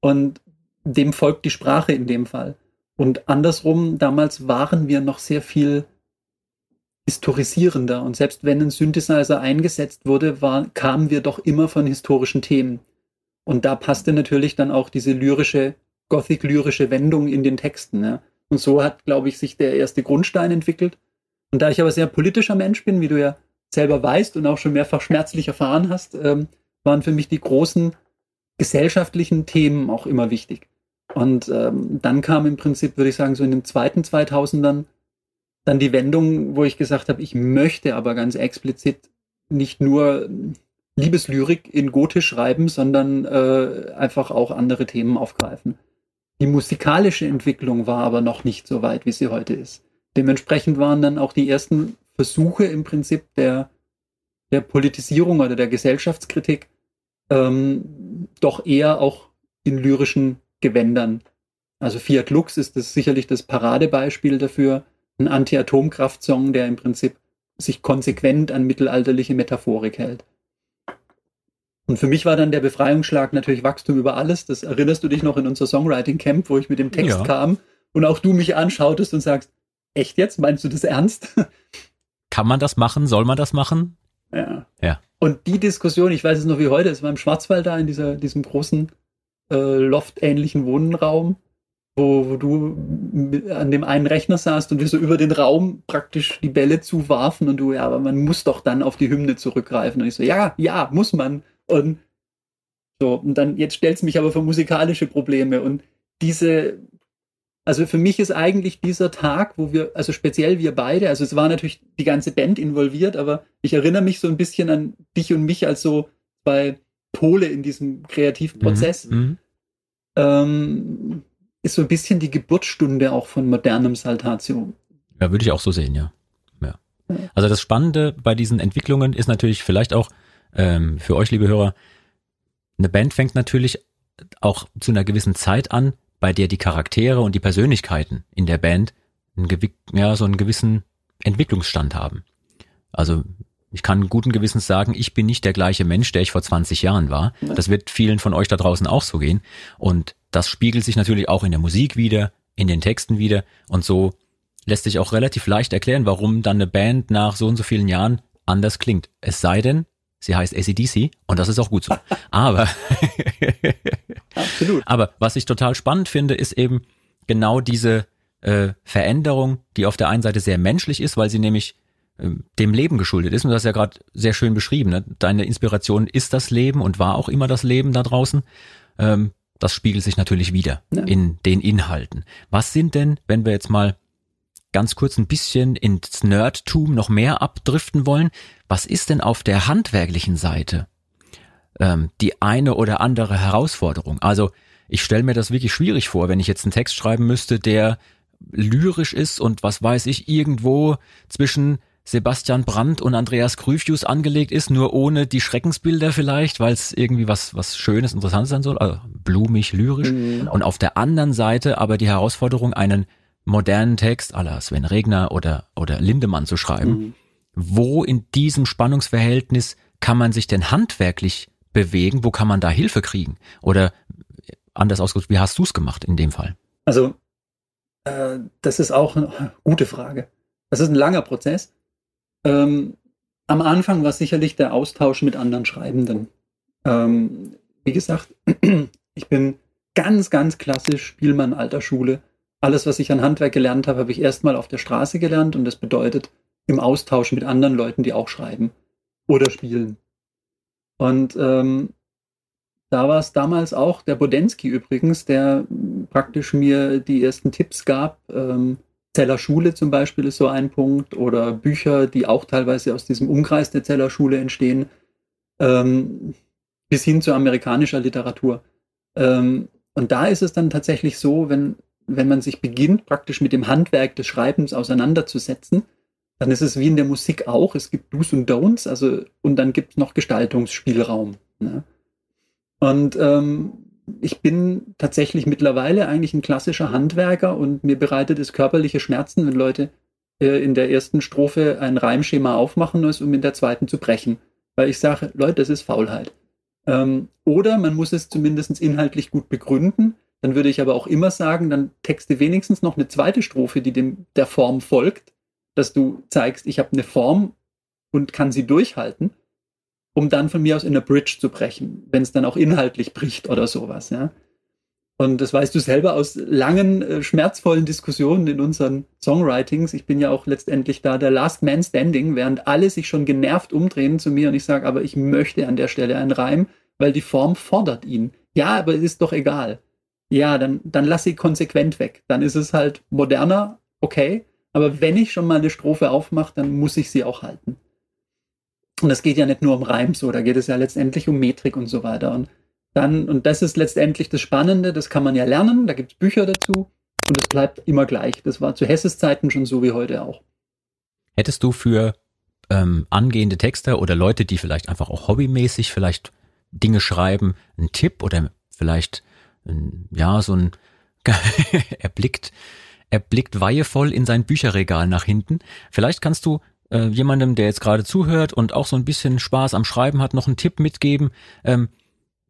und dem folgt die Sprache in dem Fall. Und andersrum, damals waren wir noch sehr viel historisierender und selbst wenn ein Synthesizer eingesetzt wurde, war, kamen wir doch immer von historischen Themen. Und da passte natürlich dann auch diese lyrische, gothic-lyrische Wendung in den Texten. Ja. Und so hat, glaube ich, sich der erste Grundstein entwickelt. Und da ich aber sehr politischer Mensch bin, wie du ja selber weißt und auch schon mehrfach schmerzlich erfahren hast, ähm, waren für mich die großen gesellschaftlichen Themen auch immer wichtig. Und ähm, dann kam im Prinzip, würde ich sagen, so in den zweiten 2000ern dann die Wendung, wo ich gesagt habe, ich möchte aber ganz explizit nicht nur Liebeslyrik in Gotisch schreiben, sondern äh, einfach auch andere Themen aufgreifen. Die musikalische Entwicklung war aber noch nicht so weit, wie sie heute ist. Dementsprechend waren dann auch die ersten Versuche im Prinzip der, der Politisierung oder der Gesellschaftskritik ähm, doch eher auch in lyrischen Gewändern. Also Fiat Lux ist das sicherlich das Paradebeispiel dafür, ein Anti-Atomkraft-Song, der im Prinzip sich konsequent an mittelalterliche Metaphorik hält. Und für mich war dann der Befreiungsschlag natürlich Wachstum über alles. Das erinnerst du dich noch in unser Songwriting Camp, wo ich mit dem Text ja. kam und auch du mich anschautest und sagst, Echt jetzt? Meinst du das ernst? Kann man das machen? Soll man das machen? Ja. Ja. Und die Diskussion, ich weiß es noch wie heute, es war im Schwarzwald da in dieser, diesem großen äh, Loft-ähnlichen Wohnraum, wo, wo du an dem einen Rechner saßt und wir so über den Raum praktisch die Bälle zuwarfen und du, ja, aber man muss doch dann auf die Hymne zurückgreifen. Und ich so, ja, ja, muss man. Und so, und dann, jetzt stellt es mich aber vor musikalische Probleme und diese also für mich ist eigentlich dieser Tag, wo wir, also speziell wir beide, also es war natürlich die ganze Band involviert, aber ich erinnere mich so ein bisschen an dich und mich als so zwei Pole in diesem Kreativprozess. Mhm, mhm. ähm, ist so ein bisschen die Geburtsstunde auch von modernem Saltatio. Ja, würde ich auch so sehen, ja. ja. Also das Spannende bei diesen Entwicklungen ist natürlich vielleicht auch ähm, für euch, liebe Hörer, eine Band fängt natürlich auch zu einer gewissen Zeit an, bei der die Charaktere und die Persönlichkeiten in der Band einen, ja, so einen gewissen Entwicklungsstand haben. Also ich kann guten Gewissens sagen, ich bin nicht der gleiche Mensch, der ich vor 20 Jahren war. Das wird vielen von euch da draußen auch so gehen. Und das spiegelt sich natürlich auch in der Musik wieder, in den Texten wieder. Und so lässt sich auch relativ leicht erklären, warum dann eine Band nach so und so vielen Jahren anders klingt. Es sei denn, sie heißt ACDC und das ist auch gut so. Aber, Absolut. aber was ich total spannend finde, ist eben genau diese äh, Veränderung, die auf der einen Seite sehr menschlich ist, weil sie nämlich ähm, dem Leben geschuldet ist. Und das ist ja gerade sehr schön beschrieben. Ne? Deine Inspiration ist das Leben und war auch immer das Leben da draußen. Ähm, das spiegelt sich natürlich wieder ja. in den Inhalten. Was sind denn, wenn wir jetzt mal ganz kurz ein bisschen ins Nerdtum noch mehr abdriften wollen, was ist denn auf der handwerklichen Seite ähm, die eine oder andere Herausforderung? Also ich stelle mir das wirklich schwierig vor, wenn ich jetzt einen Text schreiben müsste, der lyrisch ist und was weiß ich, irgendwo zwischen Sebastian Brandt und Andreas Gryphius angelegt ist, nur ohne die Schreckensbilder vielleicht, weil es irgendwie was, was Schönes, Interessantes sein soll, also blumig, lyrisch. Mhm. Und auf der anderen Seite aber die Herausforderung, einen modernen Text la Sven Regner oder, oder Lindemann zu schreiben. Mhm. Wo in diesem Spannungsverhältnis kann man sich denn handwerklich bewegen? Wo kann man da Hilfe kriegen? Oder anders ausgedrückt, wie hast du es gemacht in dem Fall? Also, äh, das ist auch eine gute Frage. Das ist ein langer Prozess. Ähm, am Anfang war sicherlich der Austausch mit anderen Schreibenden. Ähm, wie gesagt, ich bin ganz, ganz klassisch Spielmann alter Schule. Alles, was ich an Handwerk gelernt habe, habe ich erstmal auf der Straße gelernt und das bedeutet im Austausch mit anderen Leuten, die auch schreiben oder spielen. Und ähm, da war es damals auch der Bodensky übrigens, der praktisch mir die ersten Tipps gab, ähm, Zeller Schule zum Beispiel ist so ein Punkt oder Bücher, die auch teilweise aus diesem Umkreis der Zeller Schule entstehen, ähm, bis hin zu amerikanischer Literatur. Ähm, und da ist es dann tatsächlich so, wenn, wenn man sich beginnt, praktisch mit dem Handwerk des Schreibens auseinanderzusetzen, dann ist es wie in der Musik auch. Es gibt Do's und Don'ts, also und dann gibt es noch Gestaltungsspielraum. Ne? Und ähm, ich bin tatsächlich mittlerweile eigentlich ein klassischer Handwerker und mir bereitet es körperliche Schmerzen, wenn Leute äh, in der ersten Strophe ein Reimschema aufmachen müssen, um in der zweiten zu brechen. Weil ich sage, Leute, das ist Faulheit. Ähm, oder man muss es zumindest inhaltlich gut begründen. Dann würde ich aber auch immer sagen, dann texte wenigstens noch eine zweite Strophe, die dem der Form folgt, dass du zeigst, ich habe eine Form und kann sie durchhalten um dann von mir aus in der Bridge zu brechen, wenn es dann auch inhaltlich bricht oder sowas, ja. Und das weißt du selber aus langen, äh, schmerzvollen Diskussionen in unseren Songwritings. Ich bin ja auch letztendlich da der Last Man Standing, während alle sich schon genervt umdrehen zu mir und ich sage, aber ich möchte an der Stelle einen Reim, weil die Form fordert ihn. Ja, aber es ist doch egal. Ja, dann, dann lass sie konsequent weg. Dann ist es halt moderner, okay. Aber wenn ich schon mal eine Strophe aufmache, dann muss ich sie auch halten. Und das geht ja nicht nur um Reim so, da geht es ja letztendlich um Metrik und so weiter. Und dann, und das ist letztendlich das Spannende, das kann man ja lernen, da gibt es Bücher dazu und es bleibt immer gleich. Das war zu Hesses Zeiten schon so wie heute auch. Hättest du für ähm, angehende Texter oder Leute, die vielleicht einfach auch hobbymäßig vielleicht Dinge schreiben, einen Tipp oder vielleicht ein, ja so ein er blickt er blickt weihevoll in sein Bücherregal nach hinten. Vielleicht kannst du äh, jemandem, der jetzt gerade zuhört und auch so ein bisschen Spaß am Schreiben hat, noch einen Tipp mitgeben, ähm,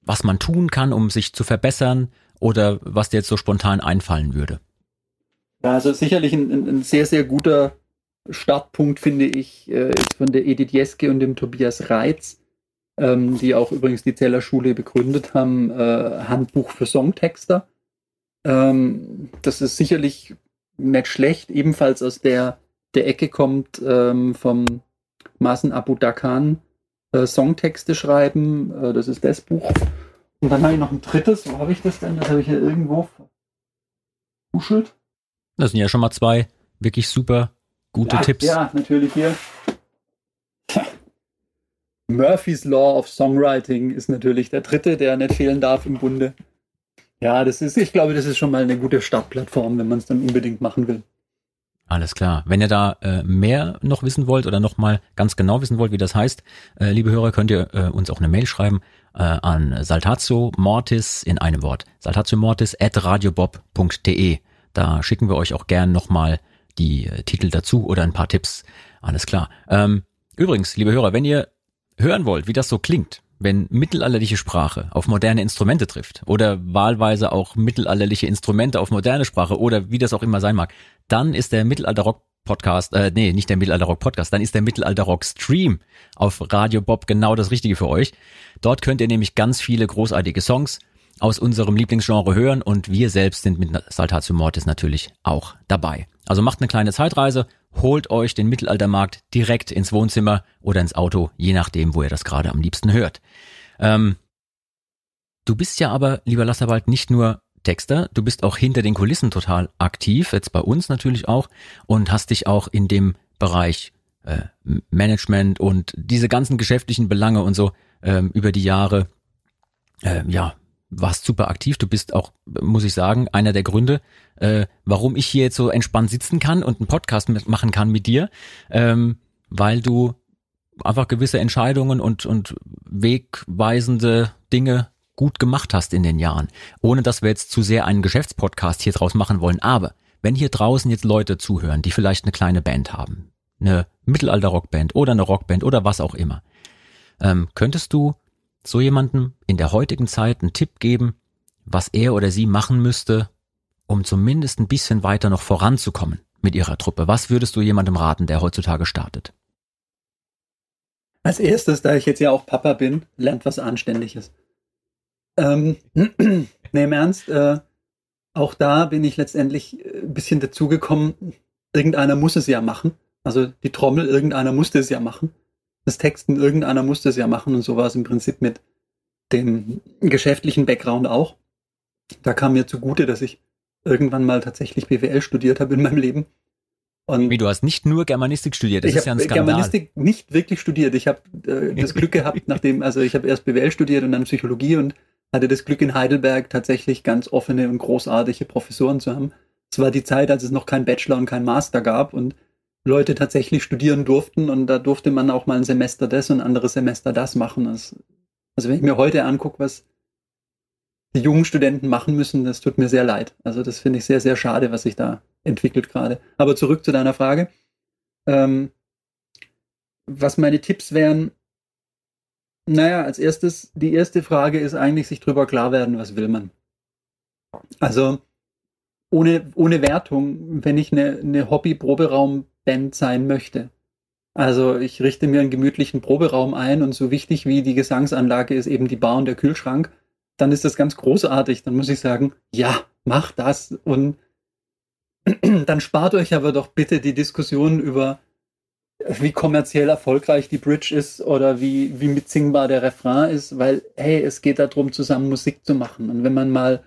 was man tun kann, um sich zu verbessern oder was dir jetzt so spontan einfallen würde? Ja, also sicherlich ein, ein sehr, sehr guter Startpunkt, finde ich, äh, ist von der Edith Jeske und dem Tobias Reitz, ähm, die auch übrigens die Zeller Schule begründet haben, äh, Handbuch für Songtexter. Ähm, das ist sicherlich nicht schlecht, ebenfalls aus der der Ecke kommt ähm, vom Masen Abu Dakan äh, Songtexte schreiben. Äh, das ist das Buch. Und dann habe ich noch ein drittes. Wo habe ich das denn? Das habe ich hier irgendwo verkuschelt. Das sind ja schon mal zwei wirklich super gute ja, Tipps. Ja, natürlich hier. Murphy's Law of Songwriting ist natürlich der dritte, der nicht fehlen darf im Bunde. Ja, das ist, ich glaube, das ist schon mal eine gute Startplattform, wenn man es dann unbedingt machen will. Alles klar. Wenn ihr da äh, mehr noch wissen wollt oder noch mal ganz genau wissen wollt, wie das heißt, äh, liebe Hörer, könnt ihr äh, uns auch eine Mail schreiben äh, an saltatio mortis in einem Wort. saltatio mortis at radiobob.de. Da schicken wir euch auch gern noch mal die äh, Titel dazu oder ein paar Tipps. Alles klar. Ähm, übrigens, liebe Hörer, wenn ihr hören wollt, wie das so klingt, wenn mittelalterliche Sprache auf moderne Instrumente trifft oder wahlweise auch mittelalterliche Instrumente auf moderne Sprache oder wie das auch immer sein mag, dann ist der Mittelalter-Rock Podcast, äh, nee, nicht der Mittelalter-Rock Podcast, dann ist der Mittelalter-Rock Stream auf Radio Bob genau das Richtige für euch. Dort könnt ihr nämlich ganz viele großartige Songs aus unserem Lieblingsgenre hören und wir selbst sind mit Saltatio Mortis natürlich auch dabei. Also macht eine kleine Zeitreise, holt euch den Mittelaltermarkt direkt ins Wohnzimmer oder ins Auto, je nachdem, wo ihr das gerade am liebsten hört. Ähm, du bist ja aber, lieber Lasserwald, nicht nur Texter, du bist auch hinter den Kulissen total aktiv, jetzt bei uns natürlich auch, und hast dich auch in dem Bereich äh, Management und diese ganzen geschäftlichen Belange und so ähm, über die Jahre äh, ja warst super aktiv. Du bist auch, muss ich sagen, einer der Gründe, äh, warum ich hier jetzt so entspannt sitzen kann und einen Podcast machen kann mit dir, ähm, weil du einfach gewisse Entscheidungen und, und wegweisende Dinge gut gemacht hast in den Jahren. Ohne dass wir jetzt zu sehr einen Geschäftspodcast hier draus machen wollen. Aber wenn hier draußen jetzt Leute zuhören, die vielleicht eine kleine Band haben, eine Mittelalter-Rockband oder eine Rockband oder was auch immer, ähm, könntest du so jemandem in der heutigen Zeit einen Tipp geben, was er oder sie machen müsste, um zumindest ein bisschen weiter noch voranzukommen mit ihrer Truppe? Was würdest du jemandem raten, der heutzutage startet? Als erstes, da ich jetzt ja auch Papa bin, lernt was Anständiges. Ähm, ne, im Ernst, äh, auch da bin ich letztendlich äh, ein bisschen dazugekommen, irgendeiner muss es ja machen. Also die Trommel, irgendeiner musste es ja machen das Texten, irgendeiner musste es ja machen und so war es im Prinzip mit dem geschäftlichen Background auch. Da kam mir zugute, dass ich irgendwann mal tatsächlich BWL studiert habe in meinem Leben. Und Wie, du hast nicht nur Germanistik studiert, das ist ja ein Skandal. Germanistik nicht wirklich studiert. Ich habe äh, das Glück gehabt, nachdem, also ich habe erst BWL studiert und dann Psychologie und hatte das Glück in Heidelberg tatsächlich ganz offene und großartige Professoren zu haben. Es war die Zeit, als es noch kein Bachelor und kein Master gab und Leute tatsächlich studieren durften und da durfte man auch mal ein Semester das und ein anderes Semester das machen. Also, also wenn ich mir heute angucke, was die jungen Studenten machen müssen, das tut mir sehr leid. Also das finde ich sehr, sehr schade, was sich da entwickelt gerade. Aber zurück zu deiner Frage. Ähm, was meine Tipps wären, naja, als erstes, die erste Frage ist eigentlich, sich drüber klar werden, was will man. Also ohne, ohne Wertung, wenn ich eine, eine Hobby-Proberaum-Band sein möchte. Also ich richte mir einen gemütlichen Proberaum ein und so wichtig wie die Gesangsanlage ist eben die Bar und der Kühlschrank, dann ist das ganz großartig. Dann muss ich sagen, ja, mach das und dann spart euch aber doch bitte die Diskussion über wie kommerziell erfolgreich die Bridge ist oder wie, wie mitsingbar der Refrain ist, weil, hey, es geht darum, zusammen Musik zu machen. Und wenn man mal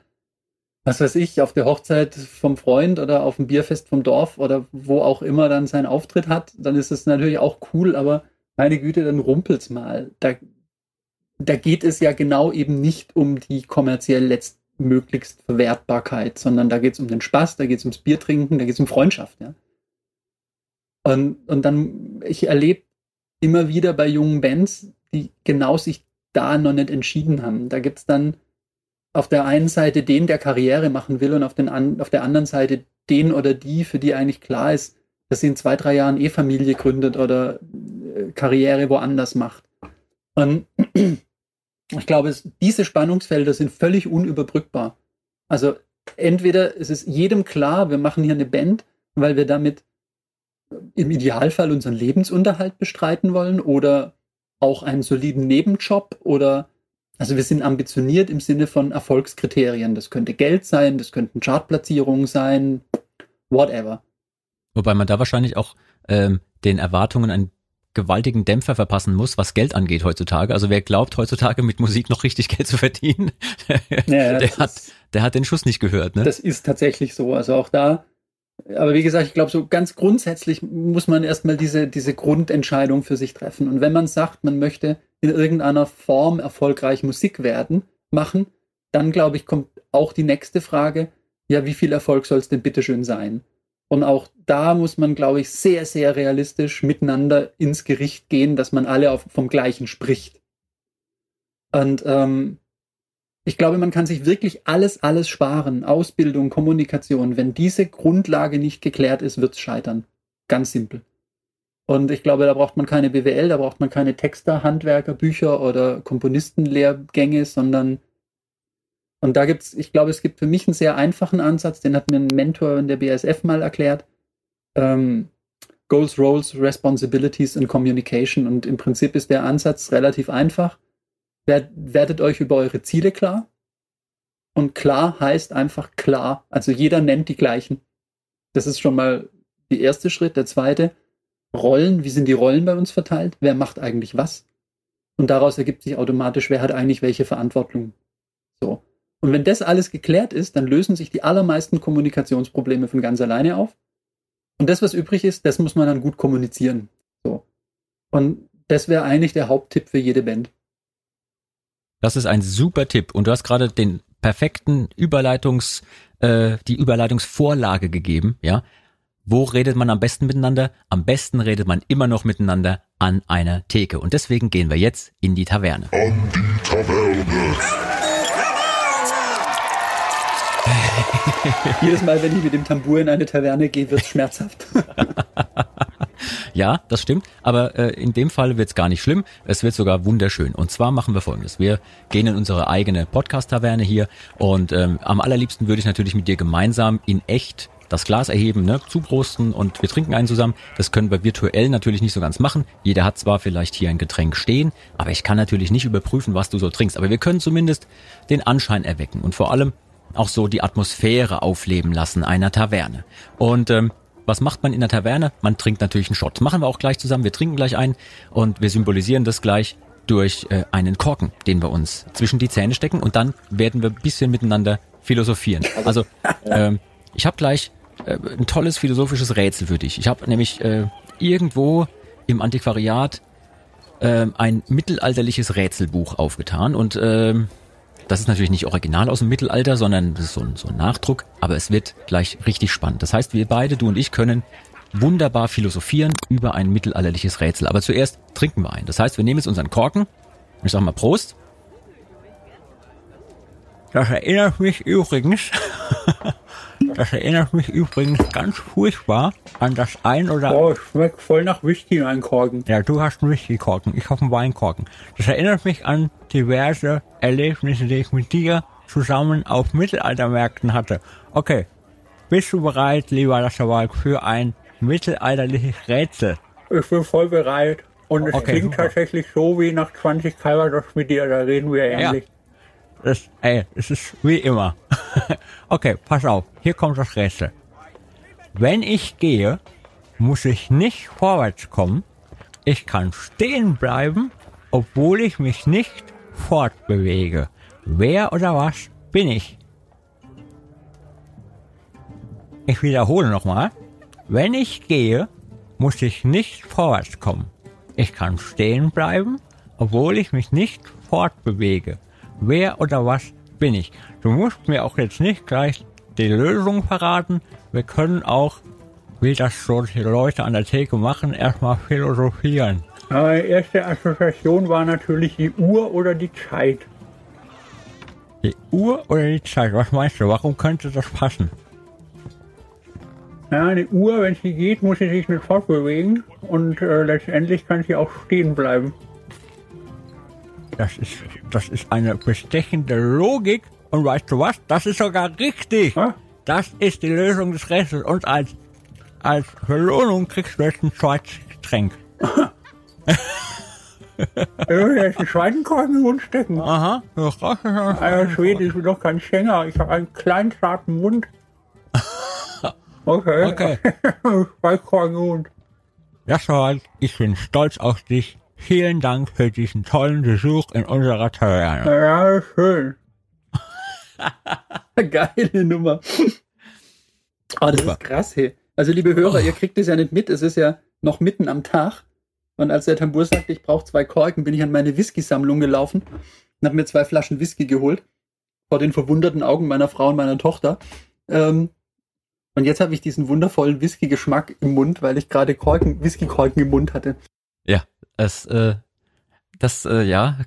was weiß ich, auf der Hochzeit vom Freund oder auf dem Bierfest vom Dorf oder wo auch immer dann seinen Auftritt hat, dann ist es natürlich auch cool, aber meine Güte, dann rumpelt's mal. Da, da geht es ja genau eben nicht um die kommerziell letztmöglichst Verwertbarkeit, sondern da geht's um den Spaß, da geht's ums Bier trinken, da geht's um Freundschaft, ja. Und, und dann, ich erlebe immer wieder bei jungen Bands, die genau sich da noch nicht entschieden haben. Da gibt's dann auf der einen Seite den, der Karriere machen will und auf, den an, auf der anderen Seite den oder die, für die eigentlich klar ist, dass sie in zwei, drei Jahren eh Familie gründet oder äh, Karriere woanders macht. Und ich glaube, es, diese Spannungsfelder sind völlig unüberbrückbar. Also entweder ist es jedem klar, wir machen hier eine Band, weil wir damit im Idealfall unseren Lebensunterhalt bestreiten wollen oder auch einen soliden Nebenjob oder also wir sind ambitioniert im Sinne von Erfolgskriterien. Das könnte Geld sein, das könnten Chartplatzierungen sein, whatever. Wobei man da wahrscheinlich auch ähm, den Erwartungen einen gewaltigen Dämpfer verpassen muss, was Geld angeht heutzutage. Also wer glaubt heutzutage mit Musik noch richtig Geld zu verdienen, ja, der hat, der hat den Schuss nicht gehört. Ne? Das ist tatsächlich so. Also auch da aber wie gesagt, ich glaube, so ganz grundsätzlich muss man erstmal diese, diese Grundentscheidung für sich treffen. Und wenn man sagt, man möchte in irgendeiner Form erfolgreich Musik werden, machen, dann glaube ich, kommt auch die nächste Frage, ja, wie viel Erfolg soll es denn bitteschön sein? Und auch da muss man, glaube ich, sehr, sehr realistisch miteinander ins Gericht gehen, dass man alle auf, vom Gleichen spricht. Und ähm, ich glaube, man kann sich wirklich alles, alles sparen. Ausbildung, Kommunikation. Wenn diese Grundlage nicht geklärt ist, wird es scheitern. Ganz simpel. Und ich glaube, da braucht man keine BWL, da braucht man keine Texter, Handwerker, Bücher oder Komponistenlehrgänge, sondern und da gibt's, ich glaube, es gibt für mich einen sehr einfachen Ansatz, den hat mir ein Mentor in der BASF mal erklärt. Ähm, Goals, Roles, Responsibilities and Communication. Und im Prinzip ist der Ansatz relativ einfach. Werd, werdet euch über eure Ziele klar. Und klar heißt einfach klar. Also jeder nennt die gleichen. Das ist schon mal der erste Schritt. Der zweite, Rollen. Wie sind die Rollen bei uns verteilt? Wer macht eigentlich was? Und daraus ergibt sich automatisch, wer hat eigentlich welche Verantwortung. So. Und wenn das alles geklärt ist, dann lösen sich die allermeisten Kommunikationsprobleme von ganz alleine auf. Und das, was übrig ist, das muss man dann gut kommunizieren. So. Und das wäre eigentlich der Haupttipp für jede Band. Das ist ein super Tipp. Und du hast gerade den perfekten Überleitungs, äh, die Überleitungsvorlage gegeben, ja. Wo redet man am besten miteinander? Am besten redet man immer noch miteinander an einer Theke. Und deswegen gehen wir jetzt in die Taverne. An die Taverne. Jedes Mal, wenn ich mit dem Tambur in eine Taverne gehe, wird es schmerzhaft. ja, das stimmt. Aber äh, in dem Fall wird es gar nicht schlimm. Es wird sogar wunderschön. Und zwar machen wir folgendes. Wir gehen in unsere eigene Podcast-Taverne hier und ähm, am allerliebsten würde ich natürlich mit dir gemeinsam in echt das Glas erheben, ne, zuprosten und wir trinken einen zusammen. Das können wir virtuell natürlich nicht so ganz machen. Jeder hat zwar vielleicht hier ein Getränk stehen, aber ich kann natürlich nicht überprüfen, was du so trinkst. Aber wir können zumindest den Anschein erwecken und vor allem auch so die Atmosphäre aufleben lassen einer Taverne. Und ähm, was macht man in der Taverne? Man trinkt natürlich einen Shot. Machen wir auch gleich zusammen. Wir trinken gleich einen und wir symbolisieren das gleich durch äh, einen Korken, den wir uns zwischen die Zähne stecken und dann werden wir ein bisschen miteinander philosophieren. Also ähm, ich habe gleich äh, ein tolles philosophisches Rätsel für dich. Ich habe nämlich äh, irgendwo im Antiquariat äh, ein mittelalterliches Rätselbuch aufgetan und äh, das ist natürlich nicht original aus dem Mittelalter, sondern das ist so ein, so ein Nachdruck, aber es wird gleich richtig spannend. Das heißt, wir beide, du und ich, können wunderbar philosophieren über ein mittelalterliches Rätsel. Aber zuerst trinken wir ein. Das heißt, wir nehmen jetzt unseren Korken. Ich sag mal Prost. Das erinnert mich übrigens Das erinnert mich übrigens ganz furchtbar an das ein oder Oh, schmeckt voll nach Whisky einkorken. Ja, du hast einen Whisky-Korken, ich habe einen Weinkorken. Das erinnert mich an diverse Erlebnisse, die ich mit dir zusammen auf Mittelaltermärkten hatte. Okay, bist du bereit, lieber Lasserwald, für ein mittelalterliches Rätsel? Ich bin voll bereit. Und es Okay, klingt super. tatsächlich so wie nach 20 Calvados mit dir, da reden wir ähnlich. Das, ey, es ist wie immer. okay, pass auf, hier kommt das Rätsel. Wenn ich gehe, muss ich nicht vorwärts kommen. Ich kann stehen bleiben, obwohl ich mich nicht fortbewege. Wer oder was bin ich? Ich wiederhole nochmal. Wenn ich gehe, muss ich nicht vorwärts kommen. Ich kann stehen bleiben, obwohl ich mich nicht fortbewege. Wer oder was bin ich? Du musst mir auch jetzt nicht gleich die Lösung verraten. Wir können auch, wie das so die Leute an der Theke machen, erstmal philosophieren. Meine erste Assoziation war natürlich die Uhr oder die Zeit. Die Uhr oder die Zeit? Was meinst du? Warum könnte das passen? Ja, eine Uhr, wenn sie geht, muss sie sich nicht fortbewegen und äh, letztendlich kann sie auch stehen bleiben. Das ist, das ist eine bestechende Logik. Und weißt du was? Das ist sogar richtig. Ha? Das ist die Lösung des Rätsels. Und als, als Belohnung kriegst du jetzt ein zweites Getränk. Ich will jetzt einen zweiten Korken im Mund stecken. Aha. Alter Schwede, ich bin doch kein Schänger. Ich habe einen kleinen, zarten Mund. Okay. Okay. Korken im Mund. Jasper, ich bin stolz auf dich. Vielen Dank für diesen tollen Besuch in unserer Taverne. Ja, schön. Geile Nummer. Oh, das Super. ist krass, hey. Also, liebe Hörer, ihr kriegt es ja nicht mit. Es ist ja noch mitten am Tag. Und als der Tambur sagte, ich brauche zwei Korken, bin ich an meine Whisky-Sammlung gelaufen und habe mir zwei Flaschen Whisky geholt. Vor den verwunderten Augen meiner Frau und meiner Tochter. Ähm, Und jetzt habe ich diesen wundervollen Whisky-Geschmack im Mund, weil ich gerade Korken, Whisky-Korken im Mund hatte. Ja, es, äh, das, äh, ja,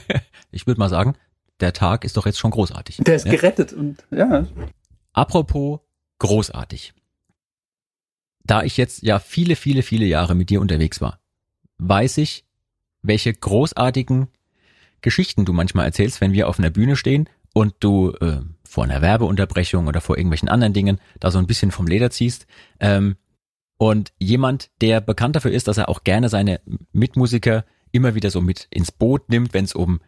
ich würde mal sagen, der Tag ist doch jetzt schon großartig. Der ist ja? gerettet und ja. Apropos großartig. Da ich jetzt ja viele, viele, viele Jahre mit dir unterwegs war, weiß ich, welche großartigen Geschichten du manchmal erzählst, wenn wir auf einer Bühne stehen und du äh, vor einer Werbeunterbrechung oder vor irgendwelchen anderen Dingen da so ein bisschen vom Leder ziehst. Ähm, und jemand, der bekannt dafür ist, dass er auch gerne seine Mitmusiker immer wieder so mit ins Boot nimmt, wenn es um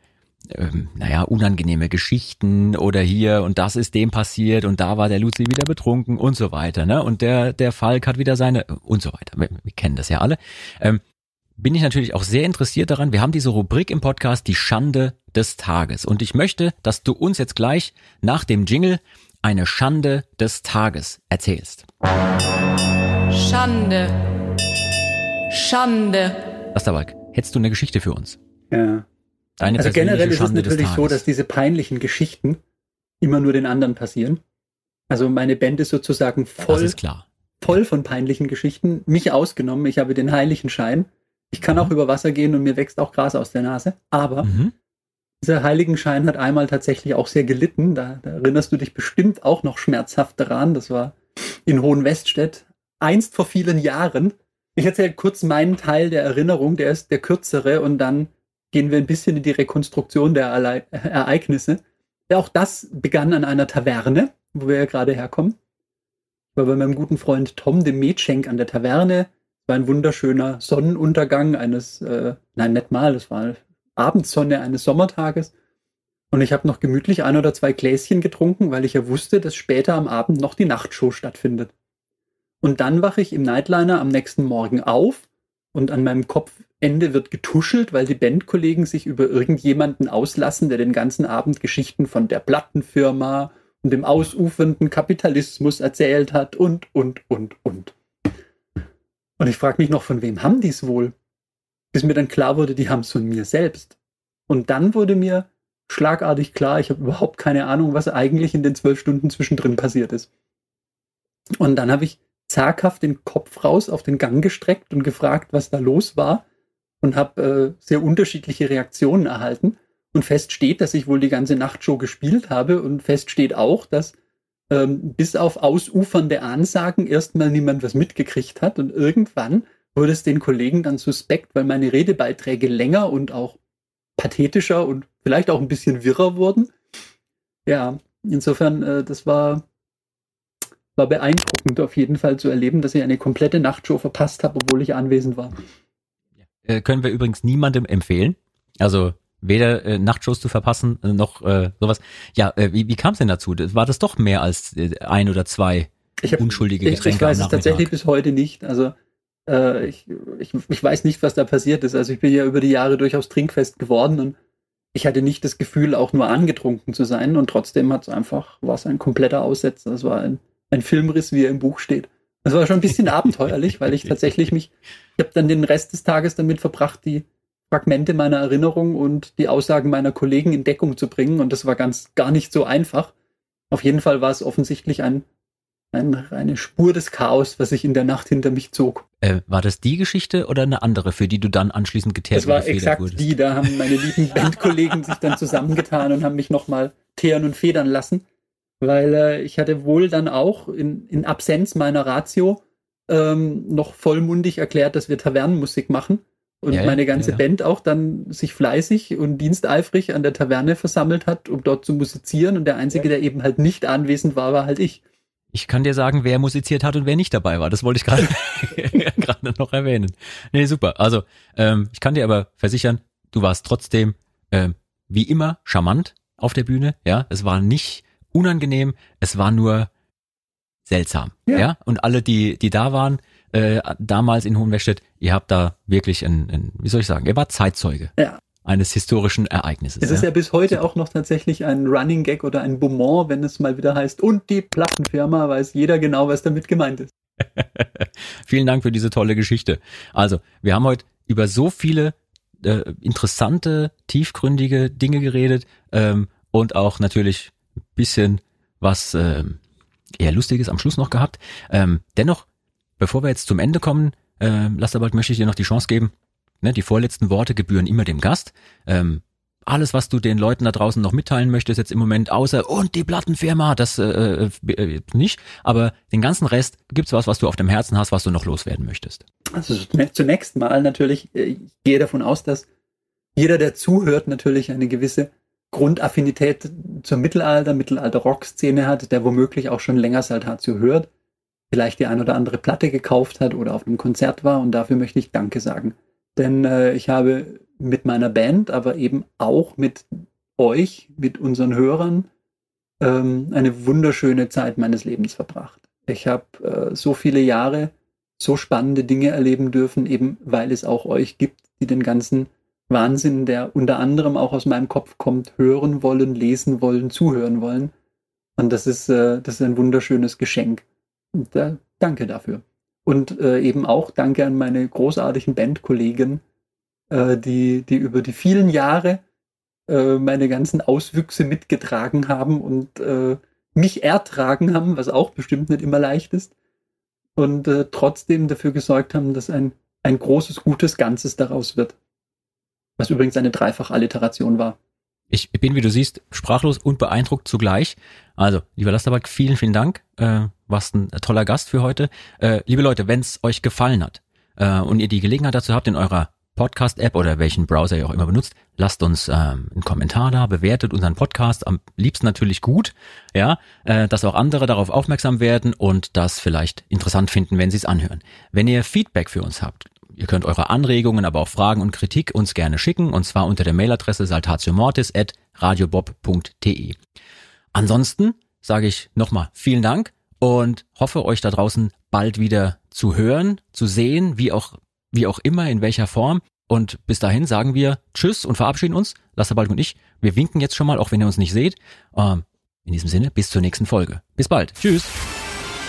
ähm, naja, unangenehme Geschichten oder hier und das ist dem passiert und da war der Luzi wieder betrunken und so weiter, ne? Und der, der Falk hat wieder seine und so weiter. Wir, wir kennen das ja alle. Ähm, bin ich natürlich auch sehr interessiert daran. Wir haben diese Rubrik im Podcast, die Schande des Tages. Und ich möchte, dass du uns jetzt gleich nach dem Jingle eine Schande des Tages erzählst. Schande. Schande. Asterwalk, hättest du eine Geschichte für uns? ja. Deine Also generell ist es Schande des natürlich so, dass diese peinlichen Geschichten immer nur den anderen passieren. Also meine Band ist sozusagen voll, ist klar. voll von peinlichen Geschichten, mich ausgenommen. Ich habe den heiligen Schein. Ich kann auch über Wasser gehen und mir wächst auch Gras aus der Nase. Aber Mhm. dieser Heiligenschein hat einmal tatsächlich auch sehr gelitten. Da, da erinnerst du dich bestimmt auch noch schmerzhaft daran. Das war in Hohenweststedt, einst vor vielen Jahren. Ich erzähle kurz meinen Teil der Erinnerung, der ist der kürzere und dann gehen wir ein bisschen in die Rekonstruktion der Ereignisse. Auch das begann an einer Taverne, wo wir ja gerade herkommen. Ich war bei meinem guten Freund Tom, dem Metschenk, an der Taverne. Es war ein wunderschöner Sonnenuntergang eines, äh, nein, nicht mal, es war Abendsonne eines Sommertages. Und ich habe noch gemütlich ein oder zwei Gläschen getrunken, weil ich ja wusste, dass später am Abend noch die Nachtshow stattfindet. Und dann wache ich im Nightliner am nächsten Morgen auf und an meinem Kopfende wird getuschelt, weil die Bandkollegen sich über irgendjemanden auslassen, der den ganzen Abend Geschichten von der Plattenfirma und dem ausufernden Kapitalismus erzählt hat und, und, und, und. Und ich frage mich noch, von wem haben die es wohl? Bis mir dann klar wurde, die haben es von mir selbst. Und dann wurde mir schlagartig klar, ich habe überhaupt keine Ahnung, was eigentlich in den zwölf Stunden zwischendrin passiert ist. Und dann habe ich zaghaft den Kopf raus auf den Gang gestreckt und gefragt, was da los war und habe äh, sehr unterschiedliche Reaktionen erhalten. Und fest steht, dass ich wohl die ganze Nachtshow gespielt habe und fest steht auch, dass ähm, bis auf ausufernde Ansagen erstmal niemand was mitgekriegt hat und irgendwann wurde es den Kollegen dann suspekt, weil meine Redebeiträge länger und auch pathetischer und vielleicht auch ein bisschen wirrer wurden. Ja, insofern, äh, das war war beeindruckend auf jeden Fall zu erleben, dass ich eine komplette Nachtshow verpasst habe, obwohl ich anwesend war. Äh, können wir übrigens niemandem empfehlen. Also weder äh, Nachtshows zu verpassen, äh, noch äh, sowas. Ja, äh, wie, wie kam es denn dazu? War das doch mehr als äh, ein oder zwei Ich hab, unschuldige ich, Getränke ich weiß am es tatsächlich bis heute nicht. Also äh, ich, ich, ich weiß nicht, was da passiert ist. Also ich bin ja über die Jahre durchaus trinkfest geworden und ich hatte nicht das Gefühl, auch nur angetrunken zu sein und trotzdem hat es einfach, war es ein kompletter Aussetzer. Es war ein, ein Filmriss, wie er im Buch steht. Das war schon ein bisschen abenteuerlich, weil ich tatsächlich mich, ich habe dann den Rest des Tages damit verbracht, die Fragmente meiner Erinnerung und die Aussagen meiner Kollegen in Deckung zu bringen und das war ganz gar nicht so einfach. Auf jeden Fall war es offensichtlich ein, ein, eine Spur des Chaos, was sich in der Nacht hinter mich zog. Äh, war das die Geschichte oder eine andere, für die du dann anschließend geteert Das war exakt wurdest? die, da haben meine lieben Bandkollegen sich dann zusammengetan und haben mich nochmal teeren und federn lassen, weil äh, ich hatte wohl dann auch in, in Absenz meiner Ratio ähm, noch vollmundig erklärt, dass wir Tavernenmusik machen und Ja, meine ganze ja, ja. Band auch dann sich fleißig und diensteifrig an der Taverne versammelt hat, um dort zu musizieren und der Einzige, der eben halt nicht anwesend war, war halt ich. Ich kann dir sagen, wer musiziert hat und wer nicht dabei war. Das wollte ich gerade gerade noch erwähnen. Nee, super. Also, ähm, ich kann dir aber versichern, du warst trotzdem ähm, wie immer charmant auf der Bühne. Ja, es war nicht unangenehm, es war nur seltsam. Ja, Ja. und alle, die die da waren äh, damals in Hohenwestedt, ihr habt da wirklich ein, ein, wie soll ich sagen, ihr wart Zeitzeuge Ja. eines historischen Ereignisses. Es ist ja bis heute auch noch tatsächlich ein Running Gag oder ein Beaumont, wenn es mal wieder heißt, und die Plattenfirma weiß jeder genau, was damit gemeint ist. Vielen Dank für diese tolle Geschichte. Also, wir haben heute über so viele äh, interessante, tiefgründige Dinge geredet ähm, und auch natürlich bisschen was ähm, eher Lustiges am Schluss noch gehabt. Ähm, dennoch, bevor wir jetzt zum Ende kommen, äh, Lasterbald, möchte ich dir noch die Chance geben. Ne, die vorletzten Worte gebühren immer dem Gast. Ähm, alles, was du den Leuten da draußen noch mitteilen möchtest jetzt im Moment, außer und die Plattenfirma, das äh, äh, nicht, aber den ganzen Rest gibt's was, was du auf dem Herzen hast, was du noch loswerden möchtest. Also zunächst mal natürlich, äh, ich gehe davon aus, dass jeder, der zuhört, natürlich eine gewisse Grundaffinität zur Mittelalter, Mittelalter-Rock-Szene hat, der womöglich auch schon länger Saltatio hört, vielleicht die ein oder andere Platte gekauft hat oder auf einem Konzert war und dafür möchte ich Danke sagen. Denn äh, ich habe mit meiner Band, aber eben auch mit euch, mit unseren Hörern, ähm, eine wunderschöne Zeit meines Lebens verbracht. Ich habe äh, so viele Jahre so spannende Dinge erleben dürfen, eben weil es auch euch gibt, die den ganzen Wahnsinn, der unter anderem auch aus meinem Kopf kommt, hören wollen, lesen wollen, zuhören wollen. Und das ist, äh, das ist ein wunderschönes Geschenk. Und, äh, danke dafür. Und äh, eben auch danke an meine großartigen Bandkollegen, äh, die, die über die vielen Jahre äh, meine ganzen Auswüchse mitgetragen haben und äh, mich ertragen haben, was auch bestimmt nicht immer leicht ist. Und trotzdem dafür gesorgt haben, dass ein, ein großes, gutes Ganzes daraus wird. Was übrigens eine Dreifach-Alliteration war. Ich bin, wie du siehst, sprachlos und beeindruckt zugleich. Also, lieber Lasterbach, vielen, vielen Dank. Äh, warst ein toller Gast für heute. Äh, liebe Leute, wenn es euch gefallen hat äh, und ihr die Gelegenheit dazu habt, in eurer Podcast-App oder welchen Browser ihr auch immer benutzt, lasst uns ähm, einen Kommentar da, bewertet unseren Podcast, am liebsten natürlich gut, ja, äh, dass auch andere darauf aufmerksam werden und das vielleicht interessant finden, wenn sie es anhören. Wenn ihr Feedback für uns habt, ihr könnt eure Anregungen, aber auch Fragen und Kritik uns gerne schicken, und zwar unter der Mailadresse saltatiomortis at radiobob.de. Ansonsten sage ich nochmal vielen Dank und hoffe euch da draußen bald wieder zu hören, zu sehen, wie auch wie auch immer, in welcher Form. Und bis dahin sagen wir Tschüss und verabschieden uns. Lasserbald und ich. Wir winken jetzt schon mal, auch wenn ihr uns nicht seht. Ähm, in diesem Sinne, bis zur nächsten Folge. Bis bald. Tschüss.